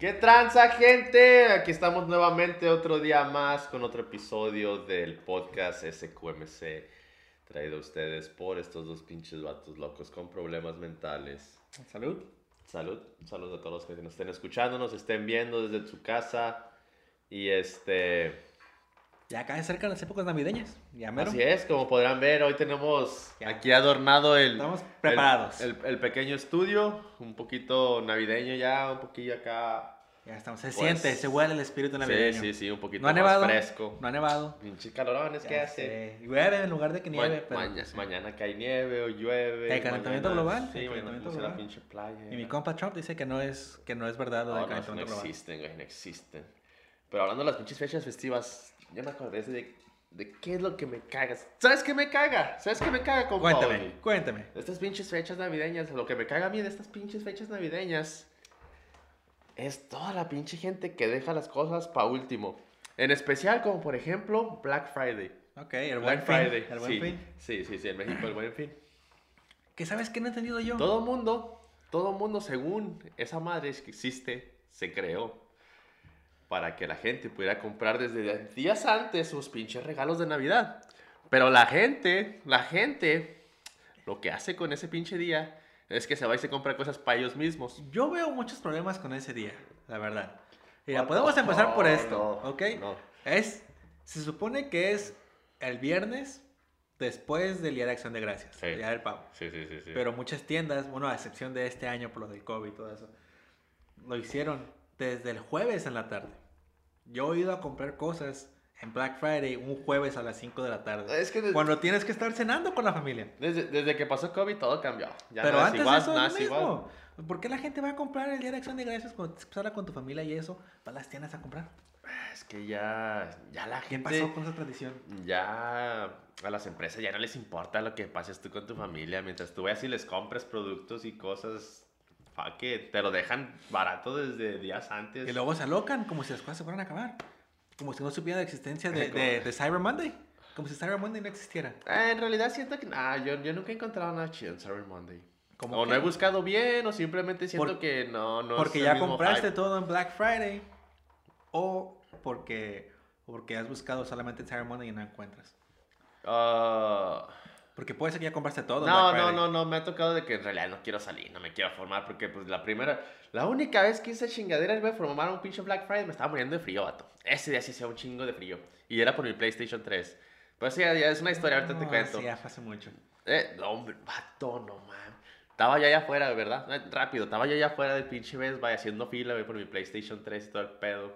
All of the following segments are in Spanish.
¿Qué tranza, gente? Aquí estamos nuevamente otro día más con otro episodio del podcast SQMC traído a ustedes por estos dos pinches vatos locos con problemas mentales. Salud. Salud, salud a todos los que nos estén escuchando, nos estén viendo desde su casa y este... Ya acá cerca las épocas navideñas. Ya mero. Así es, como podrán ver, hoy tenemos Ya. aquí adornado el... Estamos el- preparados. El, el pequeño estudio, un poquito navideño ya, un poquillo acá... Ya estamos. Se Pues- siente, se huele el espíritu navideño. Sí, sí, sí, un poquito No ha más nevado. fresco. No ha nevado. Pinche calorones que hace. Llueve en lugar de que nieve, Ma- pero. maña- mañana cae nieve o llueve. El calentamiento mañana- global, Sí, el mañana calentamiento puse la global. pinche playa. Y mi compa Trump dice que no es, que no es verdad lo No, del no, no calentamiento global. existen, güey, no existen. Pero hablando de las pinches fechas festivas, yo me acordé de, de qué es lo que me caga. ¿Sabes qué me caga? ¿Sabes qué me caga, compa? Cuéntame, Oli? cuéntame. Estas pinches fechas navideñas, lo que me caga a mí de estas pinches fechas navideñas es toda la pinche gente que deja las cosas para último. En especial como por ejemplo Black Friday. Ok, el buen Black fin. Friday. El buen sí, fin. sí, sí, sí, en México el buen fin. ¿Qué sabes que no he entendido yo? Todo mundo, todo mundo según esa madre que existe, se creó para que la gente pudiera comprar desde días antes sus pinches regalos de Navidad. Pero la gente, la gente, lo que hace con ese pinche día es que se va y se compra cosas para ellos mismos. Yo veo muchos problemas con ese día, la verdad. Mira, What podemos empezar por esto, no, ¿ok? no. Es, se supone que es el viernes después del Día de Acción de Gracias, Sí. el Día del Pavo. Sí, sí, sí, sí. Pero muchas tiendas, bueno, a excepción de este año por lo del COVID y todo eso, lo hicieron desde el jueves en la tarde. Yo he ido a comprar cosas en Black Friday un jueves a las 5 de la tarde. es que desde, Cuando tienes que estar cenando con la familia. desde, desde que pasó COVID todo cambió. Ya Pero no es antes igual, eso nada es lo es igual. mismo. ¿Por qué la gente va a comprar el Día de Acción de Gracias cuando pasarla con tu familia y eso? Va a las tiendas a comprar. Es que ya, ya la ¿Qué gente... pasó con esa tradición? ya a las empresas ya no les importa lo que pases tú con tu familia. Mientras tú vayas y les compres productos y cosas, fuck it, te lo dejan barato desde días antes. Y luego se alocan como si las cosas se fueran a acabar. Como si no supieran la existencia de, como- de- de Cyber Monday. Como si Cyber Monday no existiera. Eh, en realidad siento que nah, yo, yo nunca he encontrado nada chido en Cyber Monday. ¿Cómo O que? no he buscado bien, o simplemente siento Por- que no, no porque es el ya mismo compraste hype. todo en Black Friday. O porque, porque has buscado solamente en Cyber Monday y no encuentras. Ah, Porque puede ser que ya compraste todo. no, no, no, no, me ha tocado de que en realidad no quiero salir, no me quiero formar, porque pues la primera, la única vez que hice chingadera me formaron un pinche Black Friday, me estaba muriendo de frío, vato. Ese día sí hacía un chingo de frío. Y era por mi PlayStation 3. Pues sí, ya, ya es una historia, ahorita te No, cuento. Sí, ya hace mucho. Eh, no, hombre, vato, no mames. Estaba ya allá afuera, ¿verdad? Eh, Rápido, estaba yo allá afuera del pinche Best Buy haciendo fila por mi PlayStation 3 y todo el pedo.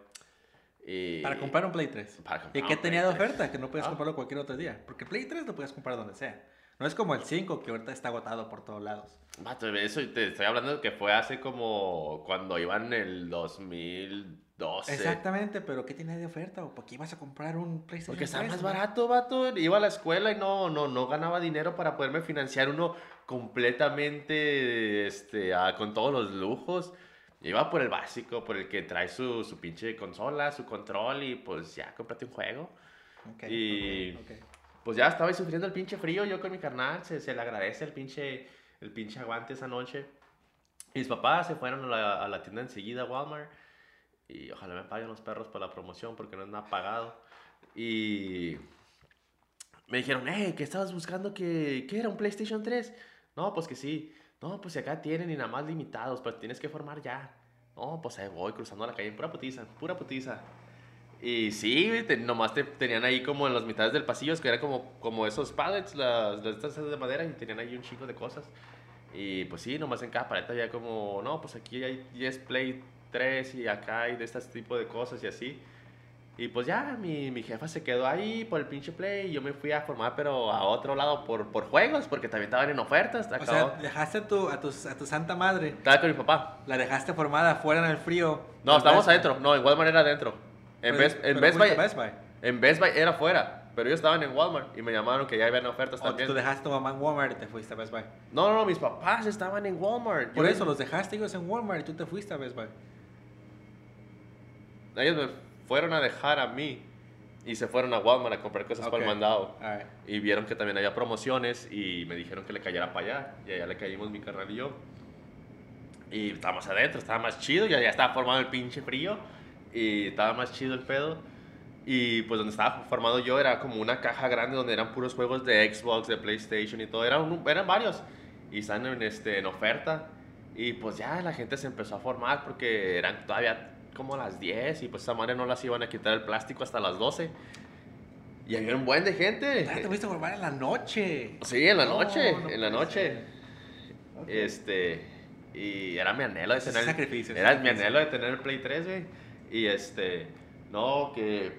Y... Para comprar un Play 3. Para comprar ¿Y qué tenía de 3. oferta? Que no puedes Ah. comprarlo cualquier otro día. Porque Play 3 lo puedes comprar donde sea. No es como el 5 que ahorita está agotado por todos lados. Vato, eso te estoy hablando que fue hace como cuando iban en el 2012. Exactamente, pero ¿qué tenía de oferta? ¿O por qué ibas a comprar un PlayStation Porque estaba 3, más barato, vato. Iba a la escuela y no, no, no ganaba dinero para poderme financiar uno completamente este, ah, con todos los lujos. Iba por el básico, por el que trae su, su pinche consola, su control y pues ya, cómprate un juego. Ok, Y- ok, ok. Pues ya estaba ahí sufriendo el pinche frío yo con mi carnal. Se, se le agradece el pinche, el pinche aguante esa noche. Mis papás se fueron a la, tienda enseguida, Walmart. Y ojalá me paguen los perros por la promoción porque no es nada pagado. Y me dijeron, hey, ¿qué estabas buscando? que ¿Qué era? ¿Un PlayStation 3? No, pues que sí. No, pues si acá tienen y nada más limitados, pero tienes que formar ya. No, pues ahí voy cruzando la calle pura putiza, pura putiza. Y sí, te- nomás te tenían ahí como en las mitades del pasillo, que eran como, como esos pallets, las, las estas de madera, y tenían ahí un chico de cosas. Y pues sí, nomás en cada pared había como, no, pues aquí hay 10 Play 3 y acá hay de este tipo de cosas y así. Y pues ya, mi, mi jefa se quedó ahí por el pinche Play y yo me fui a formar, pero a otro lado por, por juegos, porque también estaban en ofertas. O Acabó- sea, dejaste a tu, a, tu, a tu santa madre, Estaba con mi papá. la dejaste formada afuera en el frío. No, estábamos adentro. No, en Walmart era adentro. En Best, en Best Buy, Best Buy. en Best Buy era afuera, pero ellos estaban en Walmart y me llamaron que ya habían ofertas O también. tú dejaste a tu mamá en Walmart y te fuiste a Best Buy. No, no, no, mis papás estaban en Walmart. Por Yo- eso los dejaste ellos en Walmart y tú te fuiste a Best Buy. Ellos me fueron a dejar a mí y se fueron a Walmart a comprar cosas para Ok. el mandado. Alright. Y vieron que también había promociones y me dijeron que le cayera para allá. Y allá le caímos mi carnal y yo. Y estábamos adentro, estaba más chido, ya, ya estaba formado el pinche frío. Y estaba más chido el pedo. Y pues donde estaba formado yo era como una caja grande donde eran puros juegos de Xbox, de PlayStation y todo. Eran, eran varios. Y están en, este, en oferta. Y pues ya la gente se empezó a formar porque eran todavía como las 10 y pues esa madre no las iban a quitar el plástico hasta las 12. Y había un buen de gente. Ah, te fuiste a formar en la noche. Sí, en la No, noche, no en la noche. ser. Ok. Este, y era mi anhelo de tener. sacrificio, Era ese mi sacrificio. anhelo de tener el Play 3, güey. Y este, no, que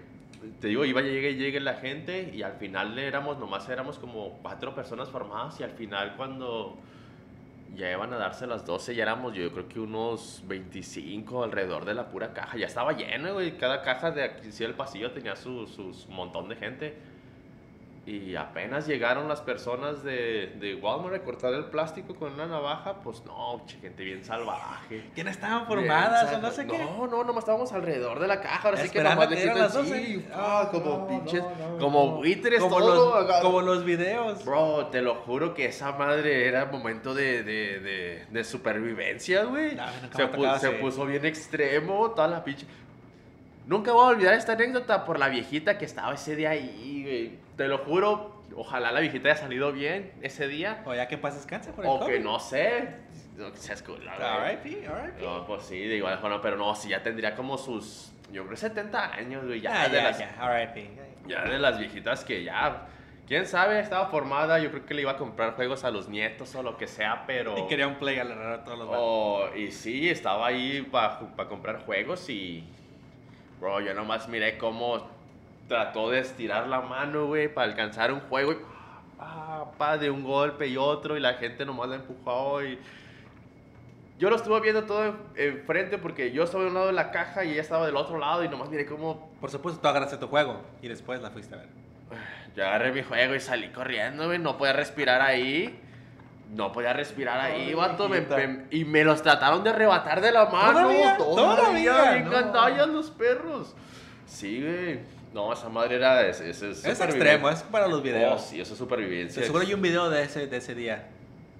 te digo, iba, llegue, llegue la gente y al final éramos, nomás éramos como cuatro personas formadas y al final cuando ya iban a darse las 12 ya éramos yo creo que unos 25 alrededor de la pura caja. Ya estaba lleno, güey. Cada caja de aquí sí, del pasillo tenía su, su- su montón de gente. Y apenas llegaron las personas de, de Walmart a cortar el plástico con una navaja, pues no, gente bien salvaje. ¿Quién estaban Bien formadas o no sé qué? No, no, nomás estábamos alrededor de la caja. Ahora sí que nomás que le quitan las 12. sí, Ah, ah, como no, pinches, no, no, como no. buitres como todo. los, como los videos. Bro, te lo juro que esa madre era momento de, de, de, de supervivencia, güey. No, se, me ha tocado pu- se puso bien extremo, toda la pinche. Nunca voy a olvidar esta anécdota por la viejita que estaba ese día ahí, güey. Te lo juro, ojalá la viejita haya salido bien ese día. O ya que pases cáncer por el O que COVID. no sé. No, que cool, güey. R.I.P., R.I.P. No, pues sí, de igual forma, pero no, sí, ya tendría como sus, yo creo 70 años, güey, ya, Ah, de ya, las, ya, R.I.P. ya de las viejitas que ya, quién sabe, estaba formada, yo creo que le iba a comprar juegos a los nietos o lo que sea, pero... Y quería un play a la todos los. Oh, y sí, estaba ahí para comprar juegos y. Bro, yo nomás miré cómo trató de estirar la mano, güey, para alcanzar un juego. Y, pa, pa, de un golpe y otro, y la gente nomás la empujó. Y yo lo estuve viendo todo en- enfrente porque yo estaba de un lado de la caja y ella estaba del otro lado. Y nomás miré cómo. Por supuesto, tú agarraste tu juego y después la fuiste a ver. Yo agarré mi juego y salí corriendo, güey. No podía respirar ahí. No podía respirar ahí, Ay, vato. me- me- y me los trataron de arrebatar de la mano. ¿Todavía? ¿Todavía? bien No. gandallas los perros. Sí, güey. No, esa madre era. Es, es, Es extremo, es para los videos. Oh, sí, eso es supervivencia. Seguro hay un video de ese, de ese día.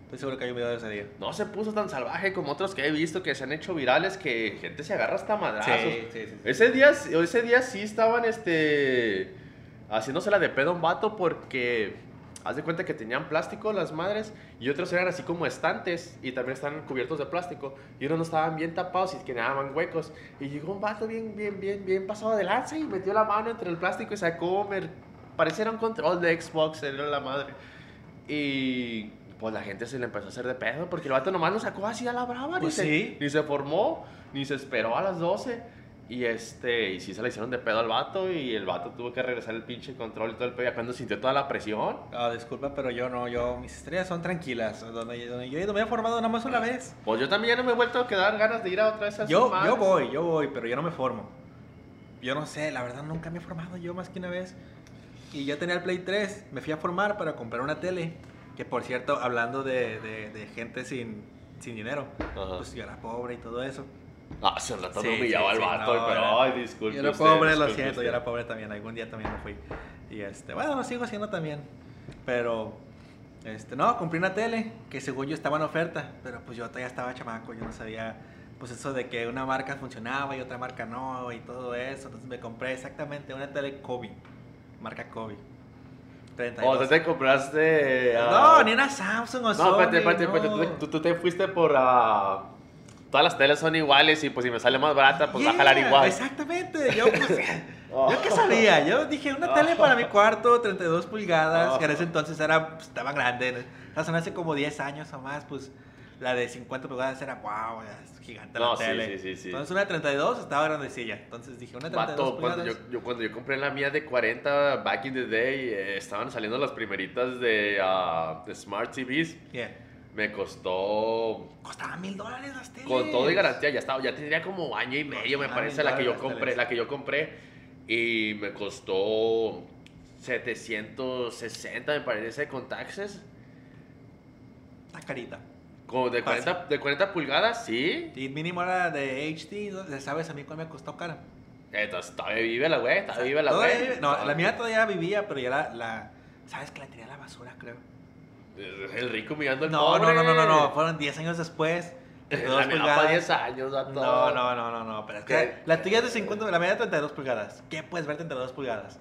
Estoy seguro que hay un video de ese día. No se puso tan salvaje como otros que he visto que se han hecho virales que gente se agarra hasta madrazos. sí, sí, sí. Ese día, ese día sí estaban este, haciéndosela de pedo a un vato porque haz de cuenta que tenían plástico las madres y otros eran así como estantes y también están cubiertos de plástico y unos no estaban bien tapados y quedaban huecos. Y llegó un vato bien, bien, bien, bien pasado de lanza y metió la mano entre el plástico y sacó, me, pareciera un control de Xbox, era la madre. Y pues la gente se le empezó a hacer de pedo porque el vato nomás lo sacó así a la brava. Pues ni, sí. se, ni se formó, ni se esperó a las 12. Y este, y sí se le hicieron de pedo al vato y el vato tuvo que regresar el pinche control y todo el pedo. Ya cuando sintió toda la presión. Ah, disculpa, pero yo no, yo, mis estrellas son tranquilas. Donde, donde yo he ido, me he formado nada más una vez. Pues yo también ya no me he vuelto a quedar ganas de ir a otra vez a esas Yo, yo voy, yo voy, pero yo no me formo. Yo no sé, la verdad nunca me he formado yo más que una vez. Y yo tenía el Play 3, me fui a formar para comprar una tele. Que por cierto, hablando de, de, de gente sin, sin dinero, Ajá. pues yo era pobre y todo eso. Ah, se rato Sí, me humillaba al vato, no, pero era- ay, disculpe. Yo era usted, pobre, lo siento, usted. yo era pobre también. Algún día también lo fui. Y este, bueno, lo sigo haciendo también. Pero, este, no, compré una tele que según yo estaba en oferta. Pero pues yo todavía estaba chamaco, yo no sabía, pues eso de que una marca funcionaba y otra marca no y todo eso. Entonces me compré exactamente una tele Kobe, marca Kobe. 32. O sea, te compraste. ah, No, ni una Samsung o No, espérate, espérate, espérate. no. Tú, tú- tú te fuiste por. ah, todas las teles son iguales y pues si me sale más barata, pues va a Yeah, jalar igual. Exactamente, yo pues, Oh. yo qué sabía, yo dije una tele para mi cuarto, 32 pulgadas, Oh. que en ese entonces era, pues, estaba grande, o sea, hace como 10 años o más, pues la de 50 pulgadas era wow, es gigante No, la sí, tele. sí, sí. Entonces una de 32 estaba grandecilla, entonces dije una de 32 Vato, cuando pulgadas. yo, yo- cuando yo compré la mía de 40 back in the day, eh, estaban saliendo las primeritas de, ah, de Smart TVs. Yeah. Me costó, Costaba mil dólares las teles. con todo y garantía, ya estaba, ya tendría como año y medio, me parece, la que yo compré, la que yo compré. Y me costó 760, me parece, con taxes. Está carita. Como de Fácil. 40, de 40 pulgadas, sí. Y mínimo era de HD, ¿no? ¿sabes a mí cuál me costó cara? Entonces, todavía vive la güey, todavía vive la güey. No, la mía todavía vivía, pero ya la, la- ¿Sabes que la tiré a la basura, creo? El rico mirando al No, pobre. no, no, no, no, no, fueron 10 años después. de La 2 mía pulgadas. para 10 años, vato. No, no, no, no, no, pero es que la tuya es de 50, la es de 32 pulgadas. ¿Qué puedes ver 32 pulgadas?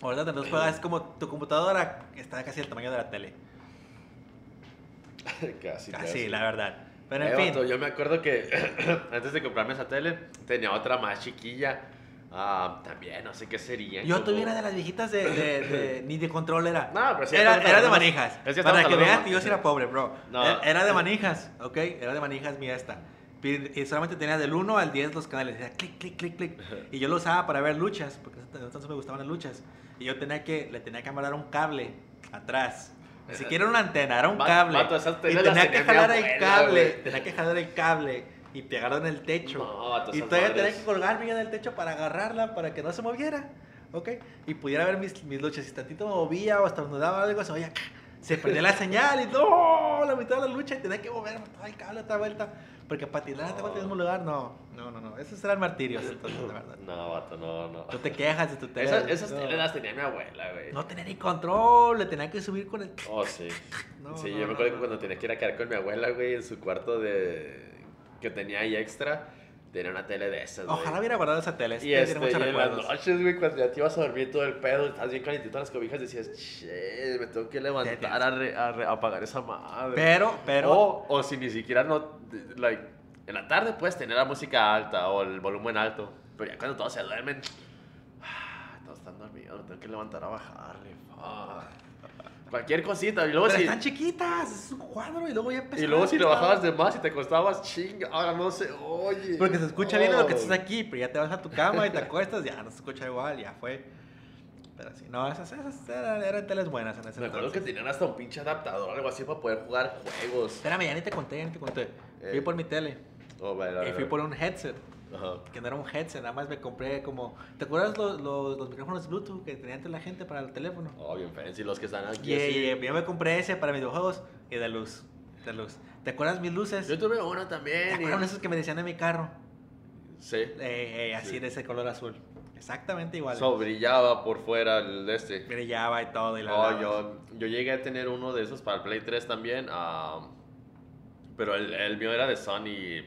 Ahorita 32 pulgadas es como tu computadora está casi el tamaño de la tele. Casi, Casi, la verdad. Pero en Eh, fin, vato, yo me acuerdo que antes de comprarme esa tele, tenía otra más chiquilla. Ah, también, no sé qué sería. yo como- tuviera de las viejitas de, de, de- ni de control era. No, pero sí, era, era de manijas. es que Para que que yo sí era pobre, bro. No. Era- Era de manijas, ¿ok? Era de manijas mi esta. Y solamente tenía del 1 al 10 los canales. Era clic, clic, clic, clic. Y yo lo usaba para ver luchas, porque entonces me gustaban las luchas. Y yo tenía que, le tenía que amarrar un cable atrás. Ni siquiera era una antena, era un cable. esas y tenía que jalar el cable. Tenía que jalar el cable y pegarlo en el techo. No, y todavía tenía que colgar bien del techo para agarrarla, para que no se moviera. ¿Ok? Y pudiera ver mis, mis luchas. Si tantito me movía o estornudaba algo, se oía. Se perdía la señal y no, la mitad de la lucha y tenía que mover todo el cable otra vuelta. Porque para tirar te el mismo lugar, no. No, no, no. Esos eran martirios, entonces, la verdad. No, vato, no, no. Tú te quejas de tu tele. Esas, esas no. las tenía mi abuela, güey. No tenía ni control, le tenía que subir con el. Oh, sí. No, sí, no, yo me no, acuerdo no. que cuando tenía que ir a quedar con mi abuela, güey, en su cuarto de... que tenía ahí extra, tenía una tele de esas, güey. Ojalá hubiera guardado esa tele. Y, este, y en las noches, güey, cuando ya te ibas a dormir todo el pedo, estás bien calentito en las cobijas, decías, che, me tengo que levantar a, re- a re- a apagar esa madre. Pero, pero. O, o si ni siquiera no, like, en la tarde puedes tener la música alta o el volumen alto, pero ya cuando todos se duermen, ah, todos están dormidos, me tengo que levantar a bajarle, fuck. Cualquier cosita, y luego Pero si... están chiquitas, es un cuadro y luego ya empezó. Y luego si lo bajabas de más y te costabas, chinga, ahora no se oye. Porque se escucha bien lo que Oh. estás aquí, pero ya te vas a tu cama y te acuestas, ya no se escucha igual, ya fue. Pero sí, no, esas, esas eran, eran teles buenas en ese Me acuerdo que tenían hasta un pinche adaptador o algo así para poder jugar juegos. Espérame, ya ni te conté, ya ni te conté. Fui Eh. por mi tele Oh, vale, vale, y fui vale. por un headset, Ajá. que no era un headset, nada más me compré como... ¿Te acuerdas los, los, los micrófonos Bluetooth que tenía antes la gente para el teléfono? Oh, bien fancy los que están aquí. Yeah, así. yeah, yo me compré ese para videojuegos y de luz, de luz. ¿Te acuerdas mis luces? Yo tuve uno ¿Te también. acuerdas y- esos que me decían en mi carro? Sí. Eh, eh, así Sí. de ese color azul. Exactamente igual. So, brillaba por fuera el de este. Brillaba y todo. Y la Oh, yo, yo llegué a tener uno de esos para el Play 3 también. ah, pero el, el mío era de Sony.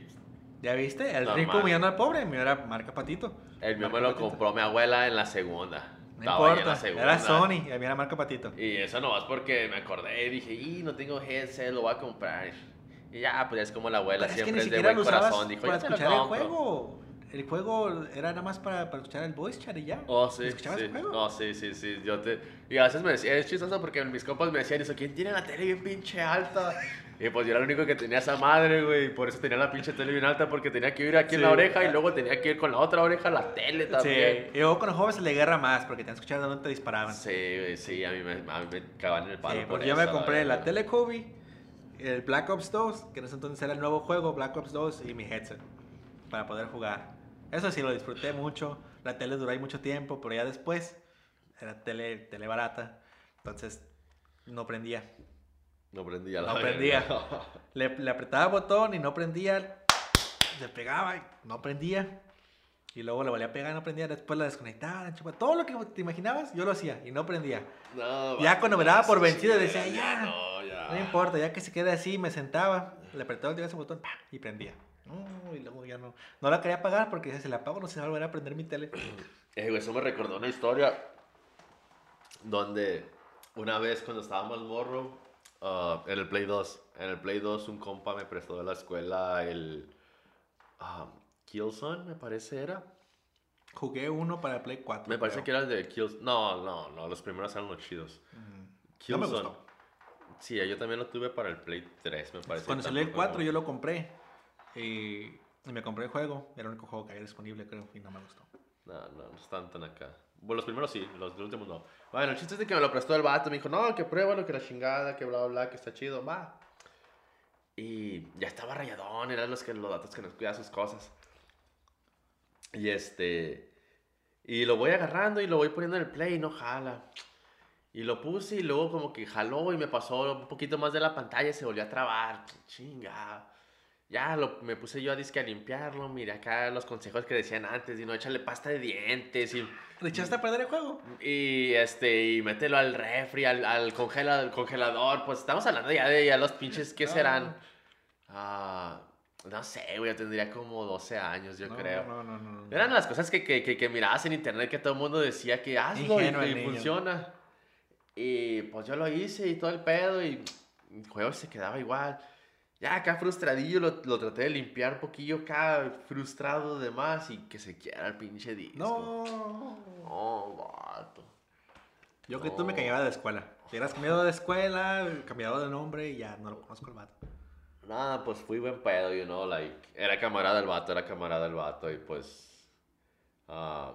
¿Ya viste? El Normal. rico humillando al pobre, mío era marca Patito. El mío me Marca lo Patito. compró mi abuela en la segunda. No Estaba ahí en la importa, segunda. era Sony, y el mío era marca Patito. Y eso nomás porque me acordé y dije, y no tengo headset, lo voy a comprar. Y ya, pues es como la abuela, Pero es que siempre es de buen corazón. Dijo, para "Yo te lo escuchar el compro". juego. El juego era nada más para, para escuchar el voice chat y ya. Oh, sí, ¿Escuchabas sí. el juego? No, sí, sí, sí. Yo te... Y a veces me decía, es chistoso porque mis compas me decían eso, ¿quién tiene la tele bien pinche alta? Y pues yo era el único que tenía esa madre, güey. y Por eso tenía la pinche tele bien alta, porque tenía que ir aquí en la Sí. oreja y luego tenía que ir con la otra oreja a la tele también. Sí, y luego con los jóvenes se le guerra más porque te han escuchado dónde te disparaban. Sí, güey, sí, a mí me, a mí me cagaban en el palo Sí, por porque yo eso, me compré la verdad. tele Kobe, el Black Ops 2, que en ese entonces era el nuevo juego, Black Ops 2, y mi headset para poder jugar. Eso sí, lo disfruté mucho. La tele duró ahí mucho tiempo, pero ya después era tele, tele barata. Entonces no prendía. No prendía la No prendía. Le, le apretaba botón y no prendía. Se pegaba y no prendía. Y luego le volvía a pegar y no prendía. Después la desconectaba, la. Todo lo que te imaginabas, yo lo hacía y no prendía. No, Ya cuando me daba por vencido, decía, ya. No, ya. No importa, ya que se quede así, me sentaba, le apretaba el botón ¡pam! y prendía. No, y luego ya no. No la quería apagar porque si la apago no se va a volver a prender mi tele. Eh, eso me recordó una historia donde una vez cuando estábamos morro, ah, en el Play 2, en el Play 2 un compa me prestó de la escuela el ah, Killzone, me parece era. Jugué uno para el Play 4. Me parece que era el de Killzone. No, no, no, los primeros eran los chidos. No me gustó. Sí, yo también lo tuve para el Play 3, me parece. Cuando salió el Tampoco 4 yo lo compré. Y, y me compré el juego. Era el único juego que había disponible, creo, y no me gustó. No, no, no están tan acá. Bueno, los primeros sí, los últimos no. Bueno, el chiste es de que me lo prestó el vato. Me dijo, no, que pruébalo, que la chingada, que bla, bla, bla, que está chido, va. Y ya estaba rayadón, eran los, que, los datos que nos cuidaban sus cosas. Y este. Y lo voy agarrando y lo voy poniendo en el play no jala. Y lo puse y luego como que jaló y me pasó un poquito más de la pantalla y se volvió a trabar. Chinga. Ya lo, me puse yo a disque a limpiarlo. Mira acá los consejos que decían antes. Y no, échale pasta de dientes. Y, ¿Le echaste a perder el juego? y este, y mételo al refri, al, al, congela- al congelador. Pues estamos hablando ya de ya los pinches, ¿qué Ah. serán? Ah, No sé, güey, tendría como 12 años, yo No, creo. No, no, no. no. Eran las cosas que, que, que, que mirabas en internet que todo el mundo decía que hazlo y, Ingenuo y funciona. Y pues yo lo hice y todo el pedo y el juego se quedaba igual. Ya acá frustradillo lo, lo traté de limpiar un poquillo acá, frustrado de más y que se quiera el pinche disco. No. No, vato. Yo que tú me No. cambiaba de escuela. Si hubieras cambiado de escuela, cambiado de nombre y ya no lo conozco el vato. Nada, pues fui buen pedo, you know, like, era camarada el vato, era camarada el vato y pues, ah,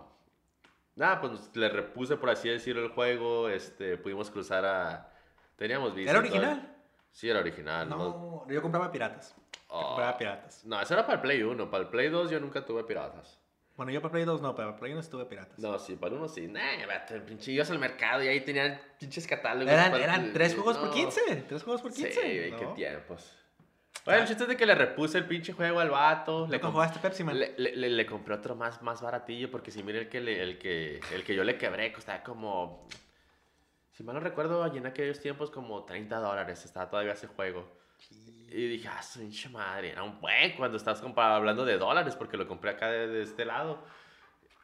nada, pues le repuse, por así decirlo, el juego, este, pudimos cruzar a, teníamos visa. ¿Era original? Sí, era original. No, No, yo compraba piratas. Yo Ah, compraba piratas. no, eso era para el Play 1, para el Play 2 yo nunca tuve piratas. Bueno, yo para Play 2 no, pero para Play 1 estuve piratas. No, sí, para el 1 sí, nah, vato, el pinche, ibas al mercado y ahí tenían pinches catálogos. Eran, para- eran tres juegos por no. 15. Tres juegos por 15. Sí, qué tiempos. Bueno, el chiste es de que le repuse el pinche juego al vato. Le ¿Nunca comp- jugaste Pepsi Man? Le, le, le- le compré otro más, más baratillo porque si mire el que, el, que, el que yo le quebré costaba como... Si mal no recuerdo, allí en aquellos tiempos como 30 dólares estaba todavía ese juego. Y dije, ah, su hinche madre, era un buen cuando estás hablando de dólares porque lo compré acá de, de este lado.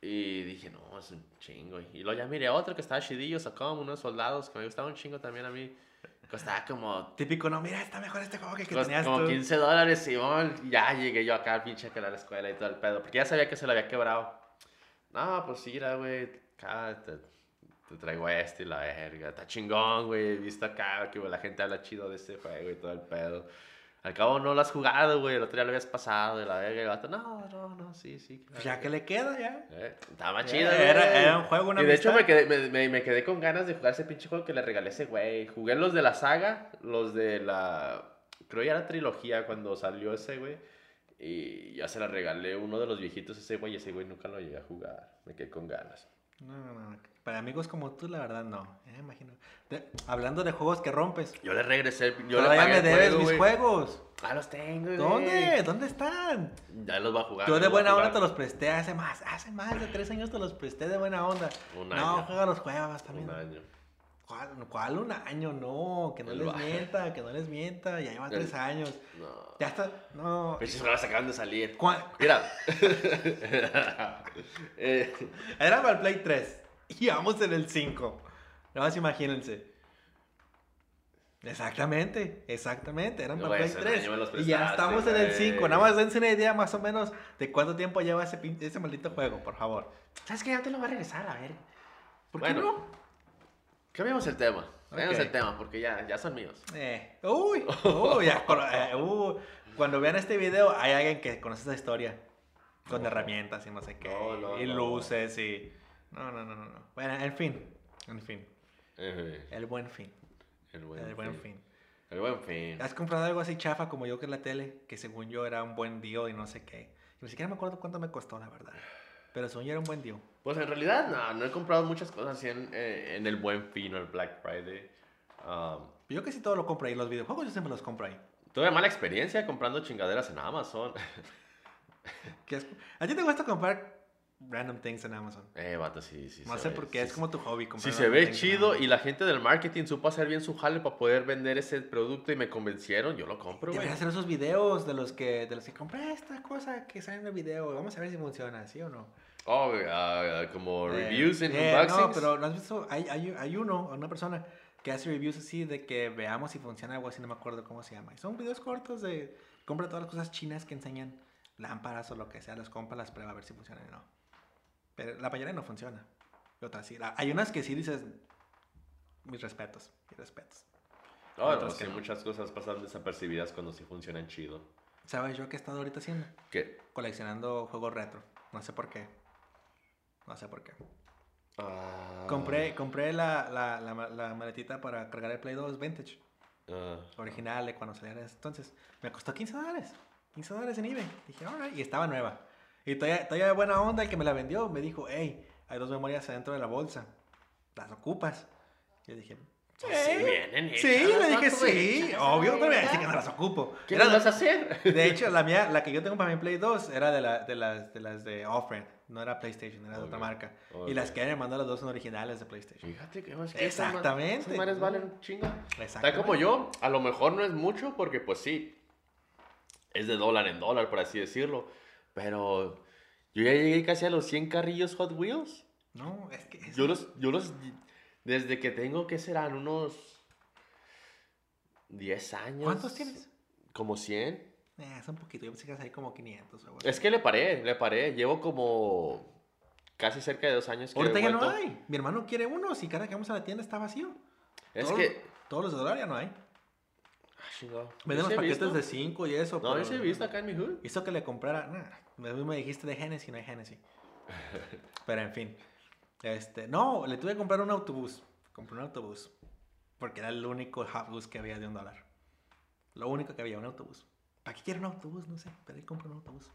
Y dije, no, es un chingo. Y luego ya miré otro que estaba chidillo, sacó unos soldados que me gustaba un chingo también a mí. Costaba como Típico, no, mira, está mejor este juego que que tenías como tú. 15 dólares, y Ya llegué yo acá pinche que a la escuela y todo el pedo. Porque ya sabía que se lo había quebrado. No, pues sí, era, güey. Acá te, traigo este y la verga. Está chingón, güey. He visto acá que la gente habla chido de ese juego y todo el pedo. Al cabo no lo has jugado, güey. El otro día lo habías pasado y la verga. Y el vato, no, no, no, sí, sí. claro Pues ya que- le queda, ya. eh, estaba Ya, chido, era- güey. era un juego, una Y de hecho me quedé, me, me- me quedé con ganas de jugar ese pinche juego que le regalé ese güey. Jugué los de la saga, los de la... Creo ya era trilogía cuando salió ese güey. Y ya se la regalé uno de los viejitos ese güey y ese güey nunca lo llegué a jugar. Me quedé con ganas. No, no, no. Para amigos como tú, la verdad, no. Me imagino. De- hablando de juegos que rompes. Yo le regresé, yo le Todavía pagué me debes juego, mis juegos. Ah, los tengo, güey. ¿Dónde? ¿Dónde están? Ya los va a jugar. Yo de buena onda te los presté hace más. Hace más de tres años te los presté de buena onda. Un no, año. juega los juegos también. Un año. ¿Cuál, ¿Cuál un año? No, que no El les mienta, que no les mienta. Ya lleva El- tres años. No. Ya está. No. Pinches juegos acaban de salir. ¿Cuál? Mira. Eh, Era para el Play 3. Y vamos en el 5. Nada más imagínense. Exactamente, exactamente. Eran para Play hace un 3. año me los Y ya estamos en el güey. 5. Nada más dense una idea más o menos de cuánto tiempo lleva ese, pin- ese maldito juego, por favor. ¿Sabes qué? Ya te lo va a regresar, a ver. ¿Por Bueno. qué no? Cambiamos el tema. Cambiamos Ok. el tema porque ya, ya son míos. Eh, uy, uy, ya, con- eh, uh, cuando vean este video hay alguien que conoce esa historia. Con herramientas y no sé qué. No, no, y no. luces y... No, no, no, no, no. Bueno, en fin. En fin. Eh, El buen fin. El buen, El buen fin. fin. El buen fin. ¿Has comprado algo así chafa como yo que en la tele? Que según yo era un buen deal y no sé qué. Ni siquiera me acuerdo cuánto me costó, la verdad. Pero según yo era un buen deal. Pues en realidad, no, no he comprado muchas cosas así en, eh, en el buen fin o el Black Friday. Um, Yo casi todo lo compro ahí. Los videojuegos yo siempre los compro ahí. tuve mala experiencia comprando chingaderas en Amazon. ¿Qué es- ¿A ti te gusta comprar random things en Amazon? eh, vato, sí, sí. no sé ve, por qué, sí es como tu hobby. Si se ve chido y la gente del marketing supo hacer bien su jale para poder vender ese producto y me convencieron, yo lo compro, güey. Hacer esos videos de los que de los que compré esta cosa que sale en el video. Vamos a ver si funciona, ¿sí o no? Oh, ah, como Eh, reviews en eh, unboxings. No, pero ¿no has visto? Hay, hay, hay uno, una persona que hace reviews así de que veamos si funciona algo así, no me acuerdo cómo se llama. Y son videos cortos de compra todas las cosas chinas que enseñan lámparas o lo que sea, las compra, las prueba a ver si funcionan o no. Pero la mayoría no funciona. Y otras sí. Hay unas que sí dices, mis respetos, mis respetos. Oh, no, otras sí, que no. muchas cosas pasan desapercibidas cuando sí funcionan chido. ¿Sabes yo qué he estado ahorita haciendo? ¿Qué? Coleccionando juegos retro. No sé por qué. No sé por qué. Ah, Compré, compré la, la, la, la maletita para cargar el Play 2 Vintage. ah, Original de cuando salía entonces. Me costó 15 dólares. 15 dólares en eBay. Dije, alright. Y estaba nueva. Y todavía, todavía de buena onda el que me la vendió. Me dijo, hey, hay dos memorias adentro de la bolsa. ¿Las ocupas? Yo dije, sí. Sí, vienen Sí, le dije, sí. Obvio, ay, no me voy a ya. decir que no las ocupo. ¿Qué Era le la- vas a hacer? de hecho, la mía, la que yo tengo para mi Play 2 era de, la, de, las, de las de Offred. No era PlayStation, era de otra marca. ok. Y las que me mandó las dos son originales de PlayStation. Fíjate que más que Exactamente. Esas madres valen chinga. Está como yo, a lo mejor no es mucho porque pues sí. es de dólar en dólar, por así decirlo. Pero yo ya llegué casi a los 100 carrillos Hot Wheels. No, es que... es- Yo los, yo los, desde que tengo, ¿qué serán? Unos 10 años. ¿Cuántos tienes? Como 100. Eh, es un poquito, yo pensé que ir como 500 o algo así. Es que le paré, le paré. Llevo como casi cerca de dos años que Ahorita ya no hay. Mi hermano quiere unos y cada que vamos a la tienda está vacío. Es Todos- que... Todos los de dólar ya no hay. Chingado. He paquetes visto. de 5 y eso. No, sí he visto acá en mi hood. Hizo que le comprara. Nah, me, dijiste de Genesis, no hay Genesis. Pero en fin. Este, no, le tuve que comprar un autobús. Compré un autobús. Porque era el único Hot Wheels que había de un dólar. Lo único que había, un autobús. ¿Para qué quiere un autobús? No sé, pero ahí compro un autobús.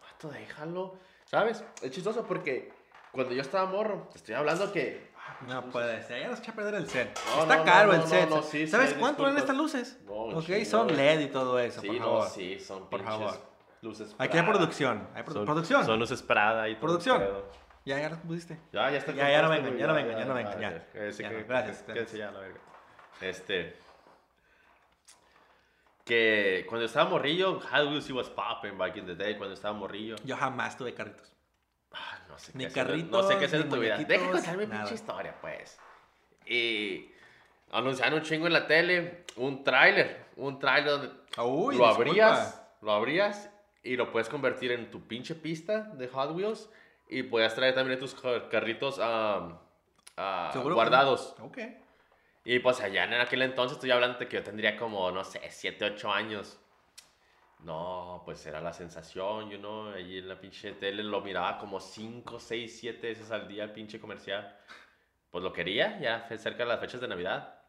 Vato, déjalo. ¿Sabes? Es chistoso porque cuando yo estaba morro, te estoy hablando que... No puede ser, ya nos echa a perder el set. No, Está no, caro no, el set. sí, ¿Sabes sí, cuánto valen estas luces? No, ok, son LED y todo eso, Sí, por no, favor. sí, son Por favor. luces Aquí hay Prada. producción. Hay produ- Son- producción. Son luces Prada y todo Producción. Ya, ya las pusiste. Ya, ya está. Ya, ya no vengan, ya no vengan, ya no vengan, ya. Gracias, que- ya, la verga. Este. Que cuando estaba morrillo, Hot Wheels he was popping back in the day. Cuando estaba morrillo. Yo jamás tuve carritos. No sé Ni qué hacer de- No sé qué hacer de tu vida. Deja muñequitos, contar mi nada. pinche historia, pues. Y. Anunciaron un chingo en la tele. Un tráiler. Un tráiler donde Uy, lo disculpa. abrías, lo abrías y lo puedes convertir en tu pinche pista de Hot Wheels y puedes traer también tus ca- carritos ¿Seguro que guardados. no? Ok. Y pues allá en aquel entonces estoy hablando de que yo tendría como, no sé, 7, 8 años. No, pues era la sensación, you know, allí en la pinche tele lo miraba como 5, 6, 7 veces al día el pinche comercial. Pues lo quería, ya cerca de las fechas de Navidad.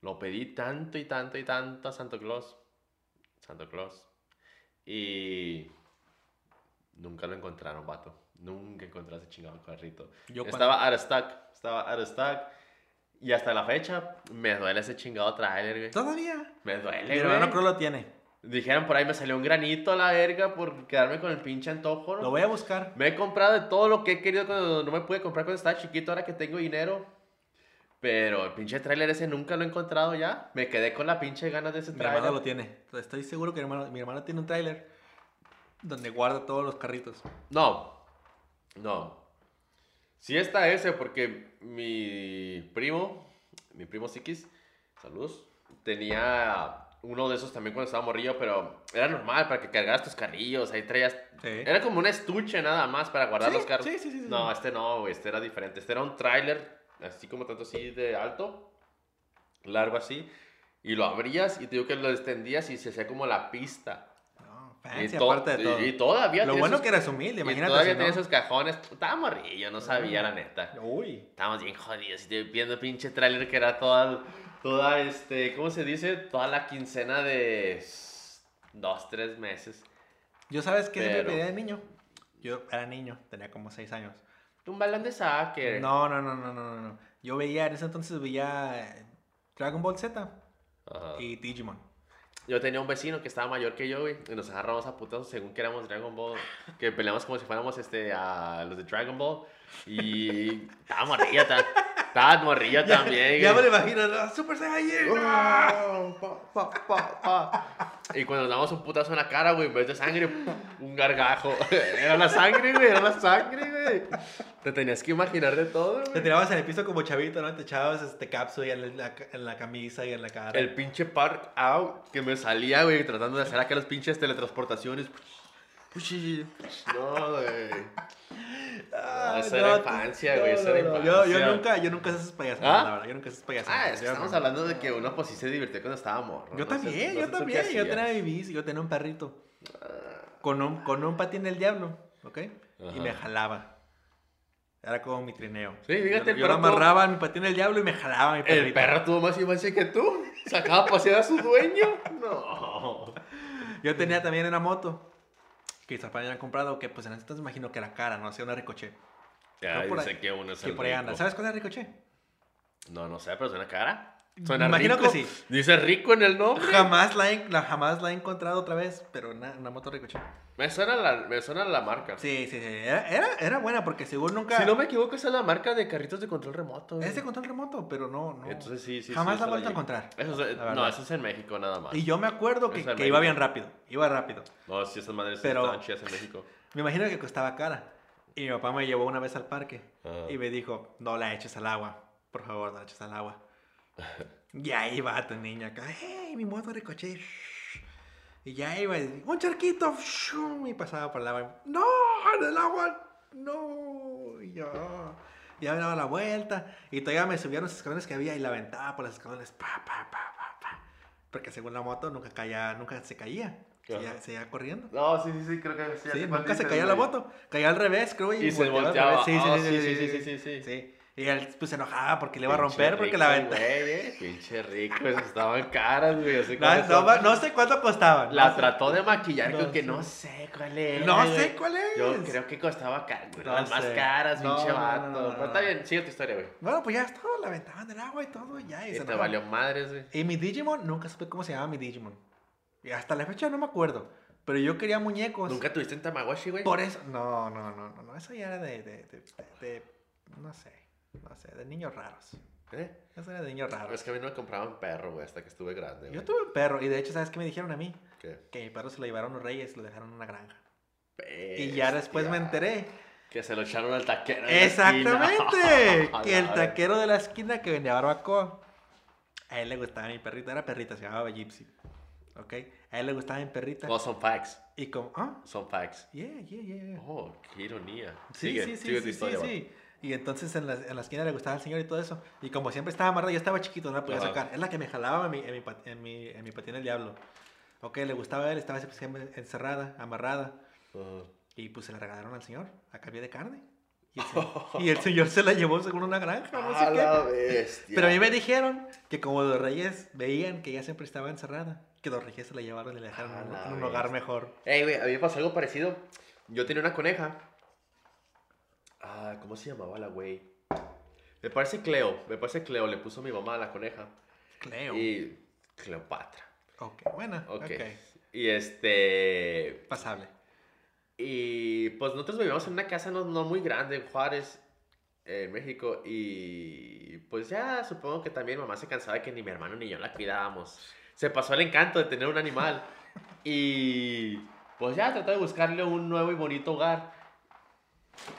Lo pedí tanto y tanto y tanto a Santo Claus. Santo Claus. Y nunca lo encontraron, vato. Nunca encontré ese chingado carrito. Yo cuando- estaba out of stock. Estaba out of stock. Y hasta la fecha me duele ese chingado trailer, güey. Todavía. Me duele, Mi hermano güey. creo lo tiene. Dijeron por ahí me salió un granito a la verga por quedarme con el pinche antojo. ¿no? Lo voy a buscar. Me he comprado de todo lo que he querido cuando no me pude comprar cuando estaba chiquito, ahora que tengo dinero. Pero el pinche trailer ese nunca lo he encontrado ya. Me quedé con la pinche ganas de ese Mi hermano trailer. lo tiene. Estoy seguro que mi hermano, mi hermano tiene un tráiler donde guarda todos los carritos. No, no. Sí está ese porque mi primo, mi primo Sikis, saludos, tenía uno de esos también cuando estaba morrillo, pero era normal para que cargaras tus carrillos, ahí traías... Sí. Era como un estuche nada más para guardar Sí, los carros. sí, sí, sí, sí. No, este no, güey, este era diferente. Este era un tráiler, así como tanto así de alto, largo así, y lo abrías y te digo que lo extendías y se hacía como la pista. No, Y, fancy, to- aparte de todo. y- y todavía Lo bueno sus- que eras humilde, y imagínate. todavía si tenía no. esos cajones. Estaba morrillo, no sabía la neta. Uy. Estábamos bien jodidos. Y viendo pinche tráiler que era toda, toda, este, ¿cómo se dice? Toda la quincena de dos, tres meses. Yo sabes que siempre Pero- pedía de niño. Yo era niño, tenía como 6 años. Un balón de soccer. No, no, no, no, no, no, no. Yo veía, en ese entonces veía eh, Dragon Ball Z Ajá. y Digimon. Yo tenía un vecino que estaba mayor que yo, güey, y nos agarramos a putazos según que éramos Dragon Ball, que peleamos como si fuéramos este, a los de Dragon Ball, y estaba morrilla, ta- estaba morrilla también, Ya me lo imagino, ¿no? Super Saiyan. Oh, pa, pa, pa, pa. Y cuando nos damos un putazo en la cara, güey, en vez de sangre, un gargajo. Era la sangre, güey, era la sangre, güey. Te tenías que imaginar de todo, Te güey. tirabas en el piso como chavito, ¿no? Te echabas este cápsula en la, en la camisa y en la cara. El pinche park out que me salía, güey, tratando de hacer acá las pinches teletransportaciones. No, güey. Ah, esa era infancia, no, güey, esa no, era no. Yo, yo infancia. nunca, yo nunca esas payasadas, ¿Ah? la verdad. Yo nunca hice esas payasadas. Ah, es que estamos hablando de que uno pues sí se divirtió cuando estaba morro. Yo sé- también, yo también. Yo tenía mi bici, yo tenía un perrito. Con un, con un patín del diablo, ¿ok? Y me jalaba. Era como mi trineo. Sí, fíjate, el yo, yo lo perro amarraba mi patín del diablo y me jalaba mi perrito. El perro tuvo más infancia que tú. Sacaba a pasear a su dueño. No. Yo tenía también una moto. Que mis papás habían comprado, que pues en ese entonces imagino que era cara, no sé, una ricochet. Ya No, por dice ahí- que uno es Que el por ahí anda. ¿Sabes cuál es la ricochet? No, no sé, pero suena cara. Suena Imagino rico. que sí. Dice rico en el nombre. Jamás la, he, la- jamás la he encontrado otra vez, pero una, una moto ricochet. Me suena la, me suena la marca. Sí, sí, sí. Era, era, era buena porque según nunca. Si no me equivoco, esa es la marca de carritos de control remoto. güey. Es de control remoto, pero no. no. Entonces sí, sí. Jamás sí, la he vuelto a encontrar. Eso es- la no, eso es en México nada más. Y yo me acuerdo que, Es que iba bien rápido. Iba rápido. No, sí, esas madres Pero- estaban chidas en México. Me imagino que costaba cara. Y mi papá me llevó una vez al parque Ajá. y me dijo, no la eches al agua. Por favor, no la eches al agua. Y ahí va tu niña acá, ¡hey! Mi moto recoché. Y ya iba, un charquito, y pasaba por el agua. ¡No! ¡En el agua! ¡No! Y yo, ya me daba la vuelta. Y todavía me subía a los escalones que había y la aventaba por los escalones. Pa, pa, pa, pa, pa. Porque según la moto nunca, caía, nunca se caía. Se iba, corriendo. No, sí, sí, sí, creo que sí. nunca se caía la moto. Caía al revés, creo. Y, se volteaba. Ah, sí, sí, sí, sí, sí, sí, y él pues, se enojaba porque le iba a romper porque la venta. eh. Pinche rico, estaban caras, güey. así No, no, son. ma- no sé cuánto costaban. La no sé. trató de maquillar No con que sé. no sé cuál es. No güey. sé cuál es. Yo creo que costaba caro, güey. Las más caras, pinche vato. Pero está bien, sigue tu historia, güey. Bueno, pues ya estaba, la aventaban del agua y todo, ya. Y, Y se te valió madres, güey. Y mi Digimon, nunca supe cómo se llamaba mi Digimon. Y hasta la fecha no me acuerdo. Pero yo quería muñecos. ¿Nunca tuviste un Tamagotchi, güey? Por eso. No, no, no, no, no. Eso ya era de, de, de, de- de- No sé. No sé, de niños raros. ¿Eh? Eso era de niños raros. Es que a mí no me compraban perro, güey, hasta que estuve grande, Yo tuve un perro y de hecho, ¿sabes qué me dijeron a mí? ¿Qué? Que mi perro se lo llevaron los reyes y lo dejaron en una granja. Y ya después me Bestia. enteré. Que se lo echaron al taquero. la esquina. Exactamente. A que el la taquero de la esquina que vendía barbacoa. A él le gustaba mi perrita. Era perrita, se llamaba Gypsy. ¿Ok? A él le gustaba mi perrita. No, son facts. Y como, ah, Son facts. yeah, yeah, yeah. Oh, qué ironía. Sí, sigue, sí, sí, sigue sí, tu historia, sí, sí. Y entonces en la, en la esquina le gustaba al señor y todo eso. Y como siempre estaba amarrado, yo estaba chiquito, no la podía Ajá. sacar. Es la que me jalaba en mi, en mi, en mi, en mi patín el diablo. Ok, le gustaba a él, estaba siempre- encerrada, amarrada. Ajá. Y pues se la regalaron al señor a cambio de carne. Y el, señor, y el señor se la llevó según una granja, no sé qué. bestia. Pero a mí me dijeron que como los reyes veían que ella siempre estaba encerrada, que los reyes se la llevaron y la dejaron A en, un- en un hogar mejor. Ey, güey, a mí me pasó algo parecido. Yo tenía una coneja. Ah, ¿cómo se llamaba la güey? Me parece Cleo. Me parece Cleo. Le puso mi mamá a la coneja. Cleo. Y Cleopatra. Ok, bueno, Ok. ok. Y este. Pasable. Y pues nosotros vivíamos en una casa no, no muy grande en Juárez, en México. Y pues ya supongo que también mamá se cansaba de que ni mi hermano ni yo la cuidábamos. Se pasó el encanto de tener un animal. Y pues ya trató de buscarle un nuevo y bonito hogar.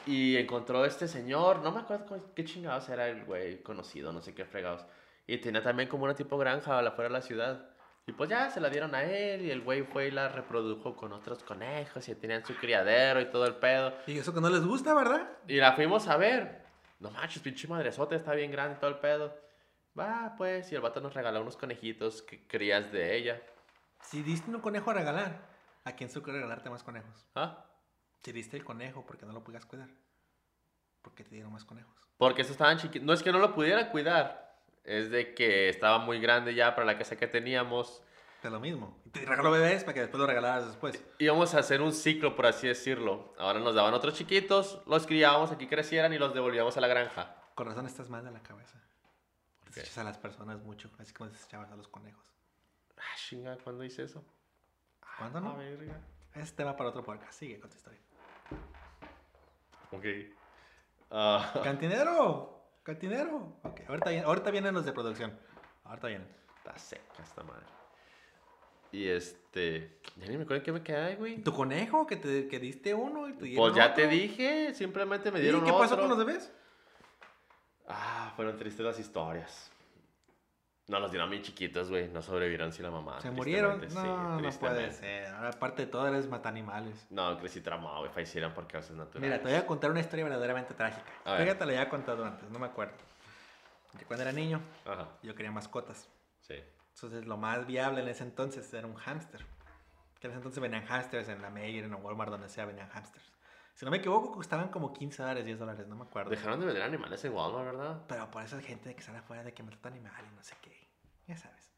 Y encontró este señor, no me acuerdo cu- qué chingados era el güey conocido, no sé qué fregados. Y tenía también como una tipo granja a la fuera de la ciudad. Y pues ya se la dieron a él y el güey fue y la reprodujo con otros conejos y tenían su criadero y todo el pedo. Y eso que no les gusta, ¿verdad? Y la fuimos a ver. No manches, pinche madresota, está bien grande y todo el pedo. Va, pues, y el vato nos regaló unos conejitos que crías de ella. Si diste un conejo a regalar, ¿a quién ocurre regalarte más conejos? ¿Ah? Si diste el conejo porque no lo podías cuidar. Porque te dieron más conejos. Porque esos estaban chiquitos. No es que no lo pudiera cuidar. Es de que estaba muy grande ya para la casa que teníamos. Es lo mismo. Te regaló bebés para que después lo regalaras después. Íbamos a hacer un ciclo, por así decirlo. Ahora nos daban otros chiquitos, los criábamos aquí crecieran y los devolvíamos a la granja. Con razón estás mal de la cabeza. qué? Desechas a las personas mucho, así como desechabas a los conejos. Ah, chinga, ¿cuándo hice eso? ¿Cuándo Ah, no? verga. Ese tema para otro podcast. Sigue con tu historia. Ok. Ah, ¡Cantinero! ¡Cantinero! Ok, ahorita, ahorita vienen los de producción. Ahorita vienen. está seca esta madre. Y este. Ya ni me acuerdo en qué me quedé, güey. ¿Tu conejo? Que, te, que diste uno y te dieron Pues ya te dije, simplemente me ¿Y dieron qué pasó con los bebés? Ah, fueron tristes las historias. No, los dieron bien chiquitos, güey. No sobrevivieron sin la mamá. ¿Se murieron? No, no puede ser. Ahora, aparte de todo, eres matanimales. No, crecí traumado, güey. Fallecieron por causas naturales. Mira, te voy a contar una historia verdaderamente trágica. Fíjate, la había contado antes, no me acuerdo. Yo cuando era niño, Ajá, yo quería mascotas. sí. Entonces, lo más viable en ese entonces era un hámster. Que en ese entonces venían hámsters en la Meyer, en el Walmart, donde sea, venían hámsters. Si no me equivoco, costaban como 15 dólares, 10 dólares, no me acuerdo. Dejaron de vender animales en Walmart, ¿verdad? Pero por eso hay gente que sale afuera de que mata animales y no sé qué. Ya sabes.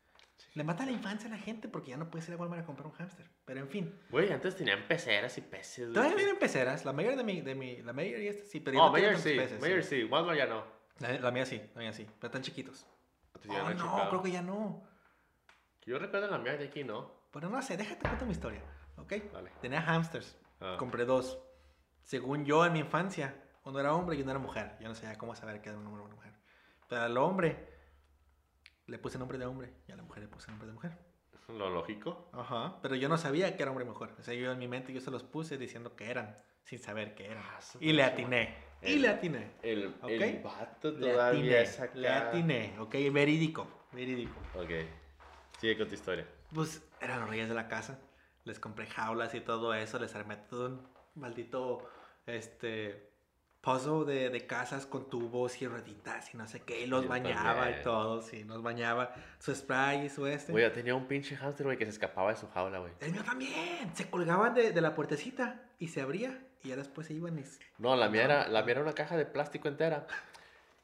Le mata la infancia a la gente porque ya no puedes ir a Walmart a comprar un hámster. Pero en fin. Güey, antes tenían peceras y peces. Todavía vienen peceras. La mayor de mi, de mi, la mayor y esta sí, pero Oh, no Mayor sí, peces, Mayor sí. sí, Walmart ya no. La, la mía sí, la mía sí, pero están chiquitos. Oh, no, creo que ya no. Que Yo recuerdo la mía de aquí, ¿no? Pero no sé, déjate contar mi historia. ¿Ok? Vale. Tenía hamsters. Ah. Compré dos. Según yo en mi infancia, uno era hombre y uno era mujer. Yo no sabía cómo saber qué era un hombre o una mujer. Pero al hombre le puse nombre de hombre y a la mujer le puse nombre de mujer. Lo lógico. Ajá. Pero yo no sabía que era hombre y mujer. O sea, yo en mi mente yo se los puse diciendo que eran, sin saber qué eran. Ah, Y le atiné. Y le atiné. El, Ok. el vato Le todavía atiné. es acá. Le atiné. Ok, verídico. Verídico. Ok. Sigue con tu historia. Pues eran los reyes de la casa. Les compré jaulas y todo eso. Les armé todo un maldito este puzzle de, de casas con tubos y rueditas y no sé qué. Y los bañaba también. y todo. Sí, los bañaba. Su spray y su este. Güey, yo tenía un pinche hámster, güey, que se escapaba de su jaula, güey. El mío también. Se colgaban de, de la puertecita y se abría. Y ya después se iban y... No, la mía, era, la mía era una caja de plástico entera.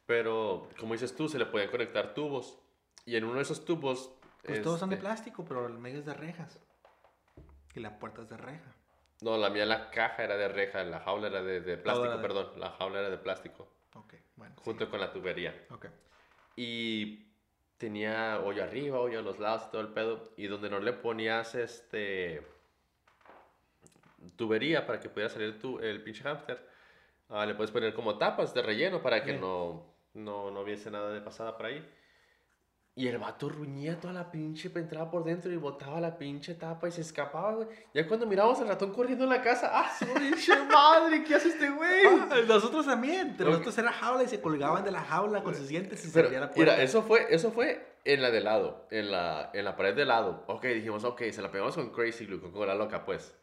Pero, como dices tú, se le podían conectar tubos. Y en uno de esos tubos... Pues todos son de este, plástico, pero el medio es de rejas. Y la puerta es de reja. No, la mía, la caja era de reja, la jaula era de, de plástico, de- perdón. La jaula era de plástico, Ok, bueno. sí. junto con la tubería. Ok. Y tenía hoyo arriba, hoyo a los lados y todo el pedo. Y donde no le ponías este tubería para que pudiera salir tu, el pinche hámster, ah, le puedes poner como tapas de relleno para que no, no, no hubiese nada de pasada por ahí. Y el vato ruñía toda la pinche, entraba por dentro y botaba la pinche tapa y se escapaba, güey. Ya cuando miramos al ratón corriendo en la casa, ¡ah, su pinche madre! ¿Qué hace este güey? Ah, nosotros también. Pero nosotros era jaula y se colgaban de la jaula con sus dientes y se abría la puerta. mira, eso fue, eso fue en la de lado, en la, en la pared de lado. Ok, dijimos, ok, se la pegamos con Crazy Glue, con cola loca, pues.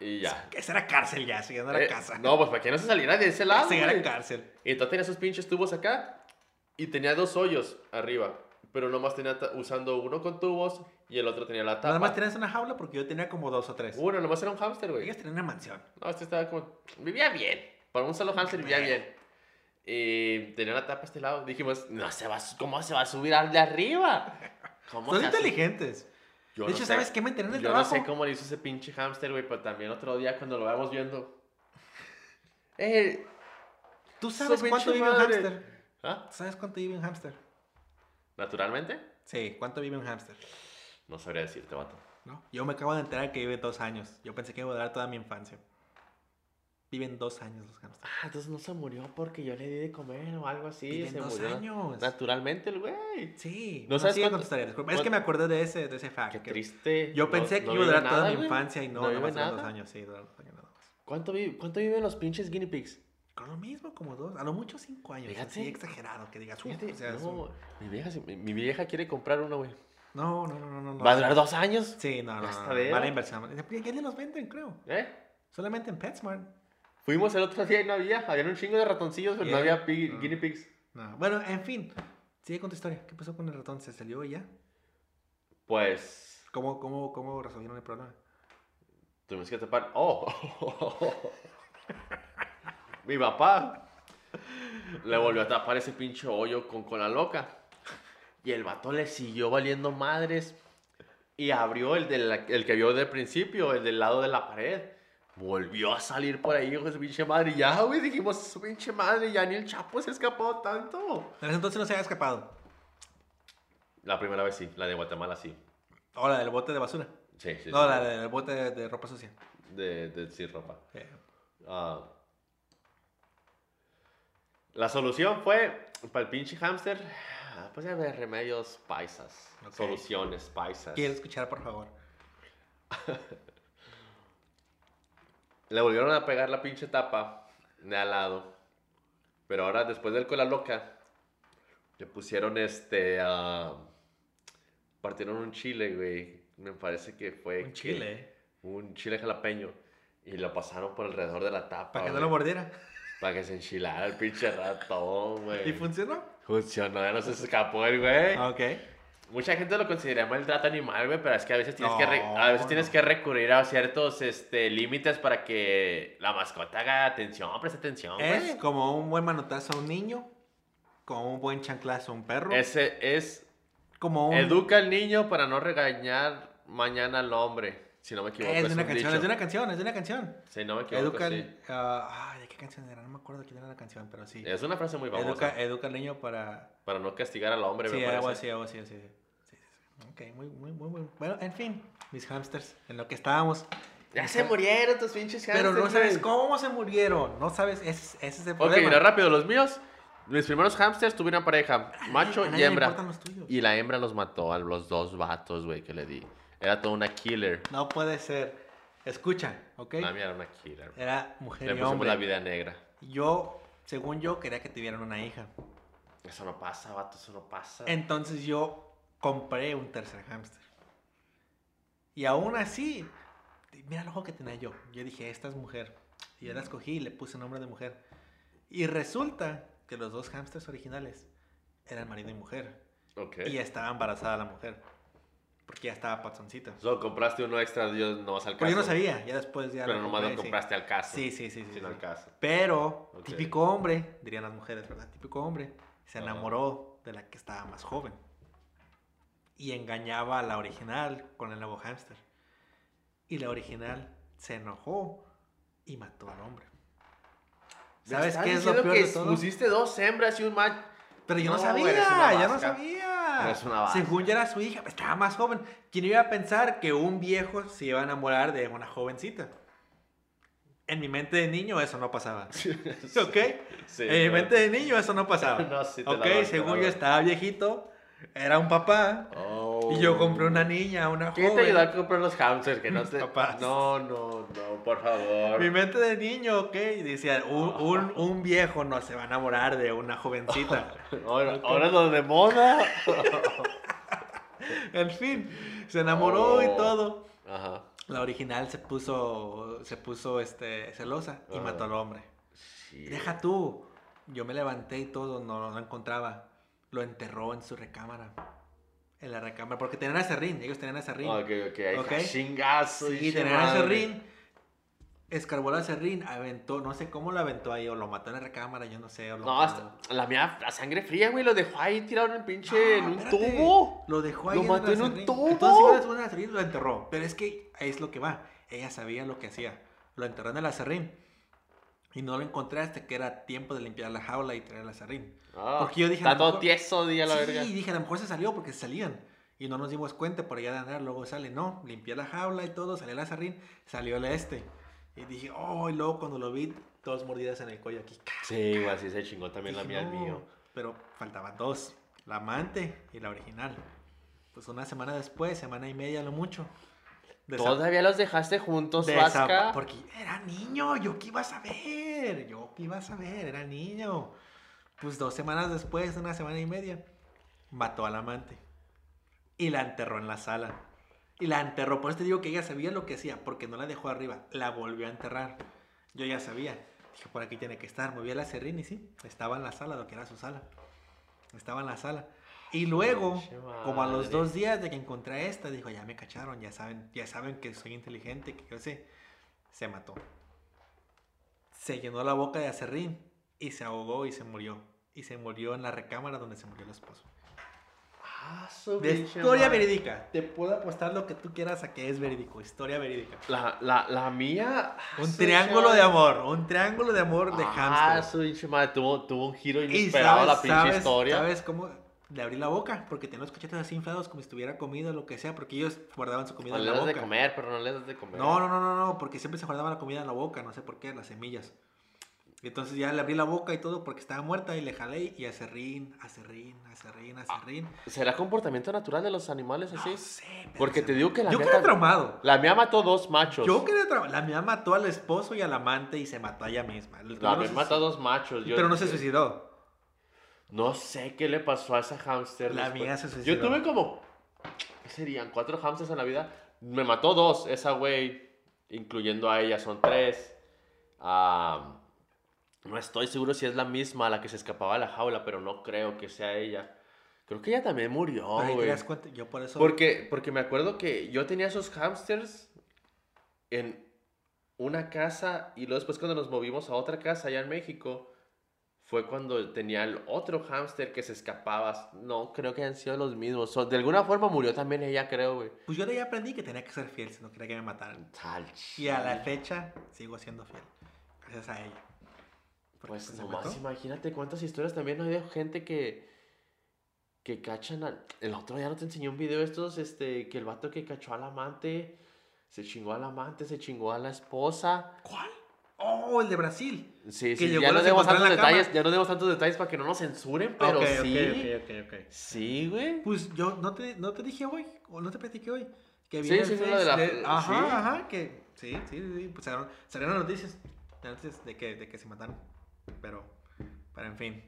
Y ya. Esa era cárcel ya, eso ya no era Eh, casa. no, pues para que no se saliera de ese lado. Esa era cárcel. Y entonces tenía esos pinches tubos acá y tenía dos hoyos arriba. Pero nomás tenía usando uno con tubos y el otro tenía la tapa. Nada más tenías una jaula porque yo tenía como dos o tres. Uno, nomás era un hámster, güey. Ellos tenían una mansión. No, este estaba como. Vivía bien. Para un solo hámster vivía bien. Tenía la tapa a este lado. Dijimos, no se va, ¿cómo se va a subir al de arriba? ¿Cómo Son inteligentes. Yo de no hecho, sé- ¿sabes qué me en el Yo trabajo? no sé cómo le hizo ese pinche hámster, güey, pero también otro día cuando lo vamos viendo. Eh, ¿Tú sabes cuánto vive un hámster? ¿Ah? ¿Sabes cuánto vive un hámster? ¿Naturalmente? Sí, ¿cuánto vive un hámster? No sabría decirte, vato. ¿No? Yo me acabo de enterar que vive dos años. Yo pensé que iba a durar toda mi infancia. Viven dos años los hámsters. Ah, entonces no se murió porque yo le di de comer o algo así. Viven se dos murió años. Naturalmente el güey. Sí. ¿No No sabes cuánto- disculpa. Es que me acordé de ese, de ese fact. Qué triste. Yo pensé no que iba a vive durar toda mi infancia y no, No nada vive más dos años. Sí, dos años nada más. ¿Cuánto, vi- ¿Cuánto viven los pinches guinea pigs? Con lo mismo, como dos. A lo mucho cinco años. Fíjate. Así exagerado que digas. "Uf", Fíjate, o sea, es no, un- mi, vieja, mi, mi vieja quiere comprar uno, güey. no, no, no, no, no. ¿Va a durar dos años? Sí, no, no. No, de- Mala inversión. Ya ni los venden, creo. ¿Eh? Solamente en PetSmart. Fuimos el otro día y no había. Habían un chingo de ratoncillos, pero no había pig- No. guinea pigs. No. Bueno, en fin. Sigue con tu historia. ¿Qué pasó con el ratón? ¿Se salió y ya? Pues ¿Cómo, cómo, cómo resolvieron el problema? tuvimos que tapar. ¡Oh! Mi papá le volvió a tapar ese pinche hoyo con cola loca. Y el vato le siguió valiendo madres. Y abrió el, de la- el que vio del principio, el del lado de la pared. Volvió a salir por ahí, hijo de su pinche madre. Y ya, güey, dijimos, su pinche madre, ya ni el chapo se escapó tanto. En ese entonces no se había escapado. La primera vez sí, la de Guatemala sí. O la del bote de basura. Sí, sí. no, sí. la del bote de, de ropa sucia. De, de sin ropa. Eh, Ah. La solución fue, para el pinche hámster, ah, pues ya ver remedios paisas. Soluciones paisas. Quiero escuchar, por favor. Le volvieron a pegar la pinche tapa de al lado. Pero ahora, después del cola loca, le pusieron este. ah, partieron un chile, güey. Me parece que fue. Un que- chile. un chile jalapeño. Y lo pasaron por alrededor de la tapa. Para que no lo mordiera. Para que se enchilara el pinche ratón, güey. ¿Y funcionó? Funcionó, ya no se escapó el güey. Ah, Ok. Mucha gente lo considera maltrato animal, güey, pero es que a veces tienes, que, re- No, a veces tienes no. que recurrir a ciertos este, límites para que la mascota haga atención, preste atención, Es güey. como un buen manotazo a un niño. Como un buen chanclazo a un perro. Ese es, como un... educa al niño para no regañar mañana al hombre. Si no me equivoco, Es de una un canción, dicho. es de una canción, es de una canción. Si no me equivoco, Educa, sí. ah, ay, ¿de qué canción era? No me acuerdo quién era la canción, pero sí. Es una frase muy famosa. Educa, educa al niño para... Para no castigar al hombre, Sí, me algo así, algo así, así. Sí, sí. Ok, muy, muy, muy, muy. Bueno, en fin, mis hamsters, en lo que estábamos. Ya se murieron tus pinches Pero no hamsters, sabes cómo se murieron. No sabes, ese, ese es el Ok, problema. mira, rápido, los míos. Mis primeros hamsters tuvieron pareja, macho a y hembra. Y la hembra los mató a los dos vatos, güey, que le di. Era toda una killer. No puede ser. Escucha, ¿ok? La era una killer. güey. Era mujer Le y pusimos hombre. la vida negra. Yo, según yo, quería que tuvieran una hija. Eso no pasa, vato, eso no pasa. Entonces yo compré un tercer hámster. Y aún así, mira el ojo que tenía yo. Yo dije, esta es mujer. Y yo la escogí y le puse nombre de mujer. Y resulta que los dos hámsters originales eran marido y mujer. Ok. Y estaba embarazada la mujer. Porque ya estaba pazoncita. Solo compraste uno extra, Dios no vas al caso. Pero yo no sabía, ya después ya Pero lo nomás lo compré, sí. compraste al caso. Sí, sí, sí, sí. Sin sí. al caso. Pero, Ok. típico hombre, dirían las mujeres, ¿verdad? Típico hombre, se enamoró de la que estaba más joven. Y engañaba a la original con el nuevo hámster. Y la original se enojó y mató al hombre. ¿Me ¿Sabes qué es lo peor que de todo? pusiste dos hembras y un macho? Pero yo no, No, sabía, yo no sabía. Según ya era su hija, estaba más joven. ¿Quién iba a pensar que un viejo se iba a enamorar de una jovencita? En mi mente de niño eso no pasaba. ¿Ok? Sí, en mi mente de niño eso no pasaba. No, sí ok, doy, según yo estaba viejito, era un papá. Oh. Y yo compré una niña, una ¿Quién te joven. ayudó a comprar los hamsters? Que no te... Papás. No, no, no, por favor. Mi mente de niño, ok, decía, un, un, un viejo no se va a enamorar de una jovencita. Ahora, ahora lo de moda. en fin, se enamoró y Oh. todo. Ajá. La original se puso, se puso este, celosa y Ajá. mató al hombre. Sí. Deja tú. Yo me levanté y todo, no lo encontraba. Lo enterró en su recámara. En la recámara, porque tenían acerrín, ellos tenían acerrín. Ok, ok, ahí Ok. chingazo. Sí, tenían madre. acerrín. Escarbó el acerrín, aventó, no sé cómo lo aventó ahí, o lo mató en la recámara, yo no sé. O lo, No, hasta la mía, la sangre fría, güey, lo dejó ahí tirado en el pinche, en No, un espérate. tubo. Lo dejó ahí Lo en mató en un tubo. Entonces iba después del acerrín y lo enterró. Pero es que es lo que va. Ella sabía lo que hacía. Lo enterró en el acerrín. Y no lo encontré hasta que era tiempo de limpiar la jaula y traer el acerrín. Ah, Porque yo dije, a Está lo todo mejor- tieso, día la sí, verga. y dije, a lo mejor se salió porque salían. Y no nos dimos cuenta por allá de andar, luego sale. No, limpié la jaula y todo, salió el acerrín, salió el este. Y dije, oh, y luego cuando lo vi, dos mordidas en el cuello aquí. Sí, güey, así se chingó también la Dije, mía, el "No". mío. Pero faltaban dos, la amante y la original. Pues una semana después, semana y media lo mucho. Todavía los dejaste juntos, Vasca. Porque era niño, yo qué iba a saber, yo qué iba a saber, era niño. Pues dos semanas después, una semana y media, mató al amante. Y la enterró en la sala. Y la enterró, por eso te digo que ella sabía lo que hacía, porque no la dejó arriba, la volvió a enterrar. Yo ya sabía. Dije, por aquí tiene que estar. Moví el acerrín y sí, estaba en la sala, lo que era su sala. Estaba en la sala. Y luego, como a los madre. dos días de que encontré esta, dijo, ya me cacharon, ya saben, ya saben que soy inteligente, que yo sé. Se mató. Se llenó la boca de acerrín y se ahogó y se murió. Y se murió en la recámara donde se murió el esposo. Ah, su De historia madre. verídica. Te puedo apostar lo que tú quieras a que es verídico. Historia verídica. La, la, la mía. Un su triángulo pinche de madre. amor. Un triángulo de amor de Ah, hámster. su pinche madre. Tuvo, tuvo un giro inesperado sabes, la pinche sabes, historia. ¿Sabes cómo? Le abrí la boca porque tenía los cachetes así inflados como si estuviera comido o lo que sea, porque ellos guardaban su comida No en le la das boca. de comer, pero no le das de comer. No, no, no, no, no, porque siempre se guardaba la comida en la boca, no sé por qué, las semillas. Y Entonces ya le abrí la boca y todo porque estaba muerta y le jalé y acerrín, acerrín, acerrín, acerrín. ¿Será comportamiento natural de los animales así? No sé, pero Porque te digo que la Yo mía quedé traumado. La mía mató dos machos. Yo quedé traumado. La mía mató al esposo y al amante y se mató a ella misma. El La mía mató a dos machos. Yo- Pero no se suicidó. No sé qué le pasó a esa hámster. La después. mía se suicidó. Yo tuve como. ¿Qué serían? Cuatro hámsters en la vida. Me mató dos. Esa güey, incluyendo a ella, son tres. Ah, no estoy seguro si es la misma la que se escapaba de la jaula, pero no creo que sea ella. Creo que ella también murió, güey. yo por eso... Porque, porque me acuerdo que yo tenía esos hamsters en una casa y luego después cuando nos movimos a otra casa allá en México, fue cuando tenía el otro hámster que se escapaba. No, creo que han sido los mismos. So, de alguna forma murió también ella, creo, güey. Pues yo de ahí aprendí que tenía que ser fiel si no quería que me mataran. Tal Y a la fecha sigo siendo fiel. Gracias a ella. Pues se nomás imagínate cuántas historias también hay de gente que que cachan al... El otro día no te enseñé un video de estos, este, que el vato que cachó al amante, se chingó al amante, se chingó a la esposa. ¿Cuál? Oh, el de Brasil. Sí, sí, ya no demos tantos la cama. detalles, ya no demos tantos detalles para que no nos censuren, pero Ok, sí. ok, ok, ok, ok. Sí, güey. Pues yo no te, no te dije hoy, o no te platiqué hoy. Que vi Sí, sí, sí, de la- de- Ajá, sí. ajá, que sí, sí, sí, sí, pues salieron, salieron las noticias antes de que, de que se mataron. Pero, pero en fin.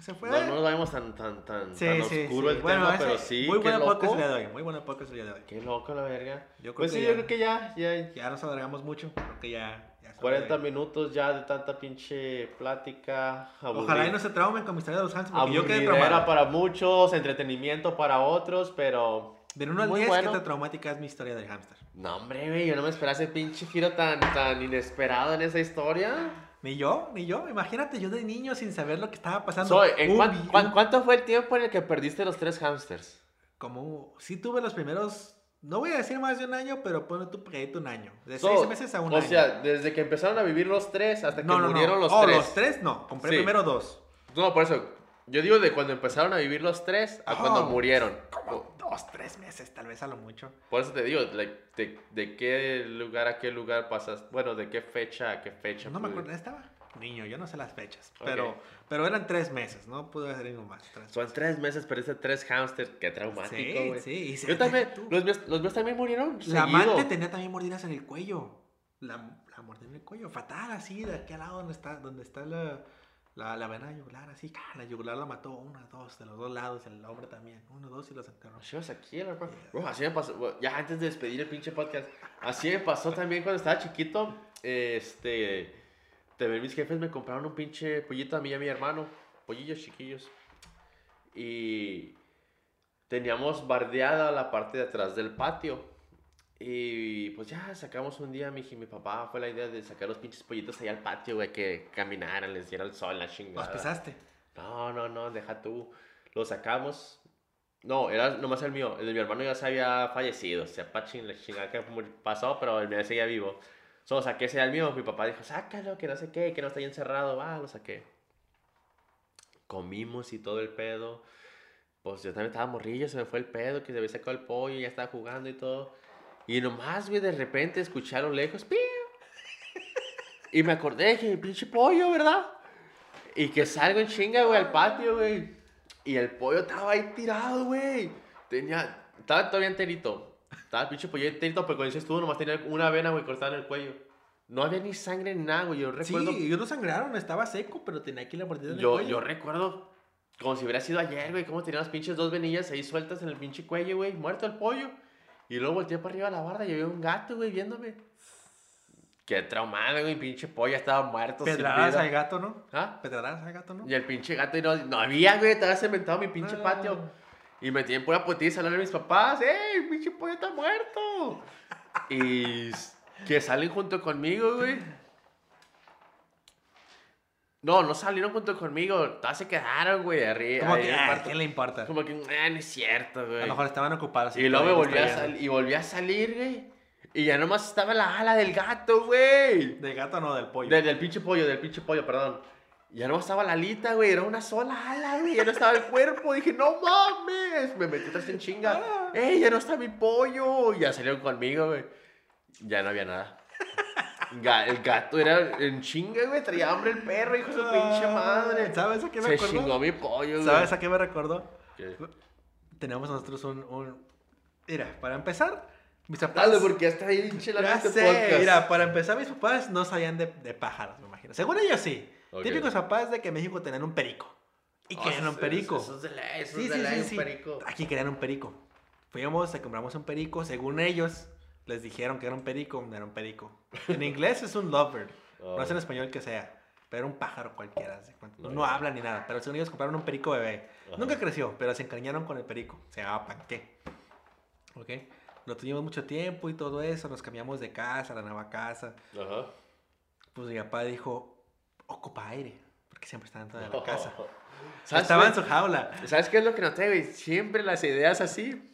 Se fue. No, no nos vayamos tan, tan, tan, sí, tan sí, oscuro sí. el Bueno, tema, pero sí, Muy buena podcast el día de hoy, muy buena podcast el día de hoy. Qué loco la verga. Yo creo Pues que sí, ya- yo creo que ya, ya, Ya nos alargamos mucho, creo que ya... ya es hora 40 de- minutos ya de tanta pinche plática. Ojalá y no se traumen con mi historia de los Hans, porque yo quedé traumado. para muchos, entretenimiento para otros, pero... Del 1 al muy 10, bueno. ¿qué tan traumática es mi historia del hámster? No, hombre, güey, yo no me esperaba ese pinche giro tan, tan inesperado en esa historia. Ni yo, ni yo. Imagínate, yo de niño sin saber lo que estaba pasando. So, ¿en Un cuán- vi- cuán- un- ¿Cuánto fue el tiempo en el que perdiste los tres hamsters? Como, sí tuve los primeros, no voy a decir más de un año, pero ponle tu pegadito un año. De So, seis meses a un o año. sea, desde que empezaron a vivir los tres hasta que no, no, murieron no. los oh, tres. los tres no. Compré Sí. primero dos. No, por eso. Yo digo de cuando empezaron a vivir los tres a cuando Oh. murieron. Como dos, tres meses, tal vez a lo mucho. Por eso te digo, like, de, de qué lugar a qué lugar pasas. Bueno, de qué fecha a qué fecha. No me pues. acuerdo, estaba niño, yo no sé las fechas. Pero, pero eran tres meses, no pude hacer ningún más. Tres Son tres meses, perdiste tres hamsters. Qué traumático, Sí, güey. sí. y se- Yo también, los míos, los míos también murieron. La amante tenía también mordidas en el cuello. La, la mordida en el cuello, fatal, así, de aquí al lado donde está, donde está la, la, la vena yugular, así, ¡ca! la yugular la mató, una, dos, de los dos lados, el hombre también, uno, dos y los enterró. Aquí. Bro, así me pasó. Ya antes de despedir el pinche podcast. Así me pasó también cuando estaba chiquito. Este. También mis jefes me compraron un pinche pollito a mí y a mi hermano. Pollillos chiquillos. Y. Teníamos bardeada la parte de atrás del patio. Y pues ya sacamos un día, mi, mi papá fue la idea de sacar los pinches pollitos ahí al patio, güey, que caminaran, les diera el sol, la ¿Los chingada. pesaste? No, no, no, deja tú. Lo sacamos. No, era nomás el mío. El de mi hermano ya se había fallecido. O sea, pachín, la chingada que pasó, pero el mío seguía vivo. Solo saqué ese al mío. Mi papá dijo, sácalo, que no sé qué, que no está ahí encerrado. Va, lo saqué. Comimos y todo el pedo. Pues yo también estaba morrillo, se me fue el pedo, que se había sacado el pollo, ya estaba jugando y todo. Y nomás, güey, de repente escuché a lo lejos, ¡piu! Y me acordé que pinche pollo, ¿verdad? Y que salgo en chinga, güey, al patio, güey. Y el pollo estaba ahí tirado, güey. Tenía. Estaba todavía enterito. Estaba el pinche pollo enterito, pero cuando dices tú, nomás tenía una vena, güey, cortada en el cuello. No había ni sangre ni nada, güey. Yo recuerdo. Sí, ellos no sangraron, estaba seco, pero tenía aquí la mordida en el yo, cuello. yo recuerdo como si hubiera sido ayer, güey, cómo tenía las pinches dos venillas ahí sueltas en el pinche cuello, güey, muerto el pollo. Y luego volteé para arriba a la barda y había un gato, güey, viéndome. Qué traumado, güey, pinche pollo estaba muerto. Pedradas al gato, ¿no? ¿Ah? Pedradas al gato, ¿no? Y el pinche gato y no, no había, güey, estaba cementado mi pinche Ah. patio. Y me tienen pura putiza hablar a mis papás, ¡ey, pinche pollo está muerto! y que salen junto conmigo, güey. No, no salieron junto conmigo, todas se quedaron, güey, arriba. Como que, ah, ¿qué le importa? Como que, ah, no es cierto, A güey. lo mejor estaban ocupados. Y luego me volví a, salir sal- y volví a salir, güey. Y ya nomás estaba la ala del gato, güey. ¿De gato no, del pollo? Del, del pinche pollo, del pinche pollo, perdón. Ya no estaba la alita, güey, era una sola ala, güey, ya no estaba el cuerpo. Dije, no mames, me metí atrás en chinga. ¡Ey, ya no está mi pollo! Y ya salieron conmigo, güey. Ya no había nada. Ga- el gato era en chinga, güey, traía hambre el perro, hijo de su pinche madre. ¿Sabes a qué me Se chingó mi pollo, güey. ¿Sabes a qué me recordó? ¿Qué? Tenemos nosotros un, un... Mira, para empezar, mis papás... Dale, porque ya está ahí pinche la Ya este sé, podcast. mira, para empezar, mis papás no sabían de, de pájaros, me imagino. Según ellos sí. Típicos papás de que en México tenían un perico. Y Oh, querían un perico. Eso es de ley, eso Sí, es de sí, ley, sí, un sí. perico. Aquí querían un perico. Fuimos, te compramos un perico. Según ellos, les dijeron que era un perico. No era un perico. En inglés es un lovebird. No es en español que sea. Pero era un pájaro cualquiera. ¿se? No, habla ni nada. Pero según ellos compraron un perico bebé. Ajá. Nunca creció, pero se encariñaron con el perico. Se llamaba Panqué. ¿Ok? Lo tuvimos mucho tiempo y todo eso. Nos cambiamos de casa, la nueva casa. Ajá. Pues mi papá dijo, ocupa aire. Porque siempre está dentro de la casa. ¿Sabes, Estaba en su jaula. ¿Sabes qué es lo que noté, güey? Siempre las ideas así.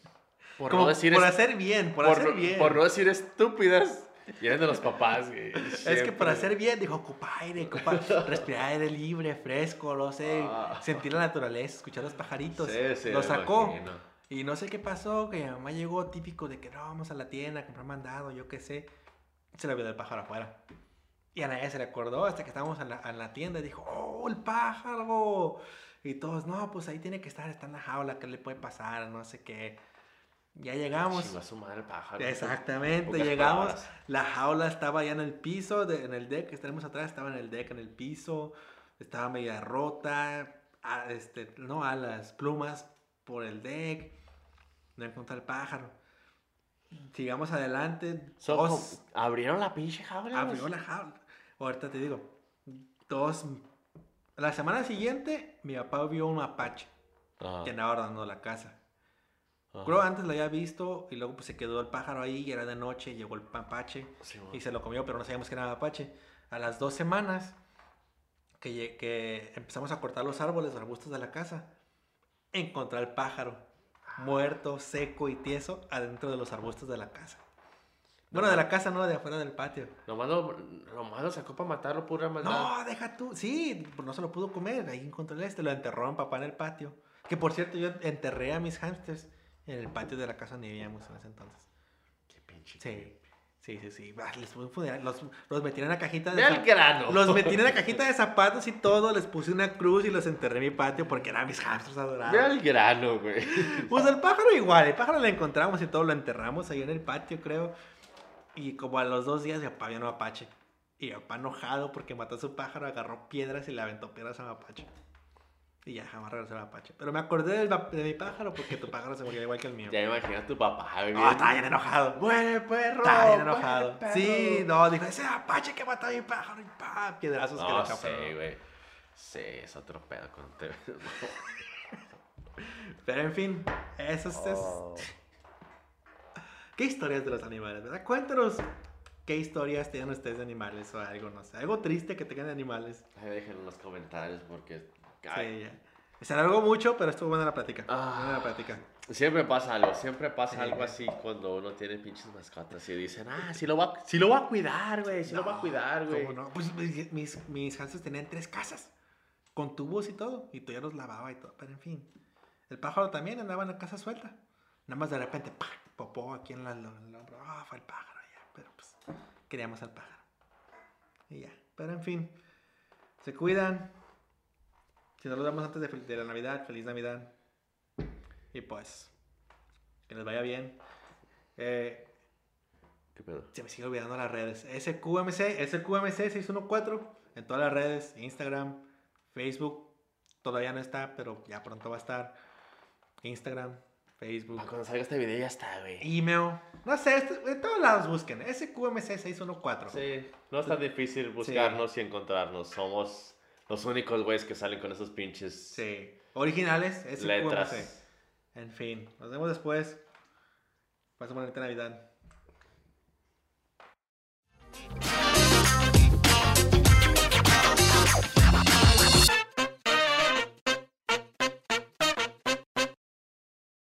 Por Como no decir por es- hacer bien, por, por, hacer no- bien. por no decir estúpidas. Vienen de los papás, güey. Es que Siempre. por hacer bien, dijo, ocupa aire, ocupa respirar aire libre, fresco, no sé, Ah. sentir la naturaleza, escuchar los pajaritos. Sí, sí, Lo sacó. imagino. Y no sé qué pasó, que mi mamá llegó típico de que no, vamos a la tienda a comprar mandado, yo qué sé. Se le vio el pájaro afuera. Y a nadie se le acordó hasta que estábamos en la, en la tienda y dijo, ¡oh, el pájaro! Y todos, no, pues ahí tiene que estar, está en la jaula, ¿qué le puede pasar? No sé qué. Ya llegamos. Chingó a su madre el pájaro. Exactamente, llegamos. palabras. La jaula estaba ya en el piso, de- en el deck que tenemos atrás, estaba en el deck, en el piso. Estaba media rota, a- este, no, a las plumas por el deck. No encontré el pájaro. Sigamos adelante. So, ¿Abrieron la pinche jaula? abrió la jaula. Ahorita te digo, dos. La semana siguiente, mi papá vio un mapache Ajá, que andaba ordenando la casa. ajá. Creo antes lo había visto y luego pues se quedó el pájaro ahí y era de noche, llegó el mapache Sí, y se lo comió, pero no sabíamos que era mapache. A las dos semanas que, que empezamos a cortar los árboles, los arbustos de la casa, encontré al pájaro muerto, seco y tieso adentro de los arbustos de la casa. Bueno, de la casa no, de afuera del patio. Nomás lo, nomás lo sacó para matarlo, pura maldad. No, deja tú. Sí, pues no se lo pudo comer. Ahí encontré el este, lo enterró mi papá en el patio. Que por cierto, yo enterré a mis hamsters en el patio de la casa donde vivíamos en ese entonces. Qué pinche. Sí, sí, sí, sí. Ah, Les puse un funeral, los, los metí en una cajita de zap- grano. Los metí en una cajita de zapatos y todo, les puse una cruz y los enterré en mi patio porque eran mis hamsters adorados. al grano, güey. Pues el pájaro igual, el pájaro lo encontramos y todo lo enterramos ahí en el patio, creo. Y como a los dos días mi papá vio un mapache. Y mi papá enojado porque mató a su pájaro, agarró piedras y le aventó piedras a mapache. Y ya jamás regresó el mapache. Pero me acordé del de mi pájaro porque tu pájaro se murió igual que el mío. Ya me imagino a tu papá, güey. Ah, estaba bien enojado. Muere, perro. Estaba bien enojado. Sí, no, dijo, ese mapache que mató a mi pájaro y pa, piedrazos que le No, echó, sí, güey. Sí, es otro pedo con te... Pero en fin, eso es... es- Oh. ¿Qué historias de los animales, verdad? Cuéntanos qué historias tienen ustedes de animales o algo, no sé. Algo triste que tengan de animales. Ahí Déjenlo en los comentarios porque... Sí, ay, ya. Se alargó mucho, pero estuvo buena la plática. Ah. Buena la plática. Siempre pasa algo, siempre pasa Sí, algo güey. así cuando uno tiene pinches mascotas y dicen, ah, sí lo va, sí lo va a cuidar, güey, sí lo va a No, cuidar, güey. ¿cómo no? Pues mis, mis, mis hamsters tenían tres casas, con tubos y todo, y tú ya los lavaba y todo, pero en fin. El pájaro también andaba en la casa suelta. Nada más de repente, ¡pah! popó aquí en la, hombro. Ah, fue el pájaro ya, pero pues queríamos al pájaro. Y ya, pero en fin. Se cuidan. Si nos lo damos antes de la Navidad, feliz Navidad. Y pues, que les vaya bien. Eh, ¿Qué pedo? se me sigue olvidando las redes. SQMC, SQMC614 en todas las redes, Instagram, Facebook, todavía no está, pero ya pronto va a estar. Instagram, Facebook, Ah, Cuando salga este video ya está, güey. email, no sé, esto- en todos lados busquen, SQMC614. Sí, no es tan difícil buscarnos y encontrarnos. Somos los únicos güeyes que salen con esos pinches Sí, originales, SQMC. letras. En fin, nos vemos después. Pasen bonita Navidad.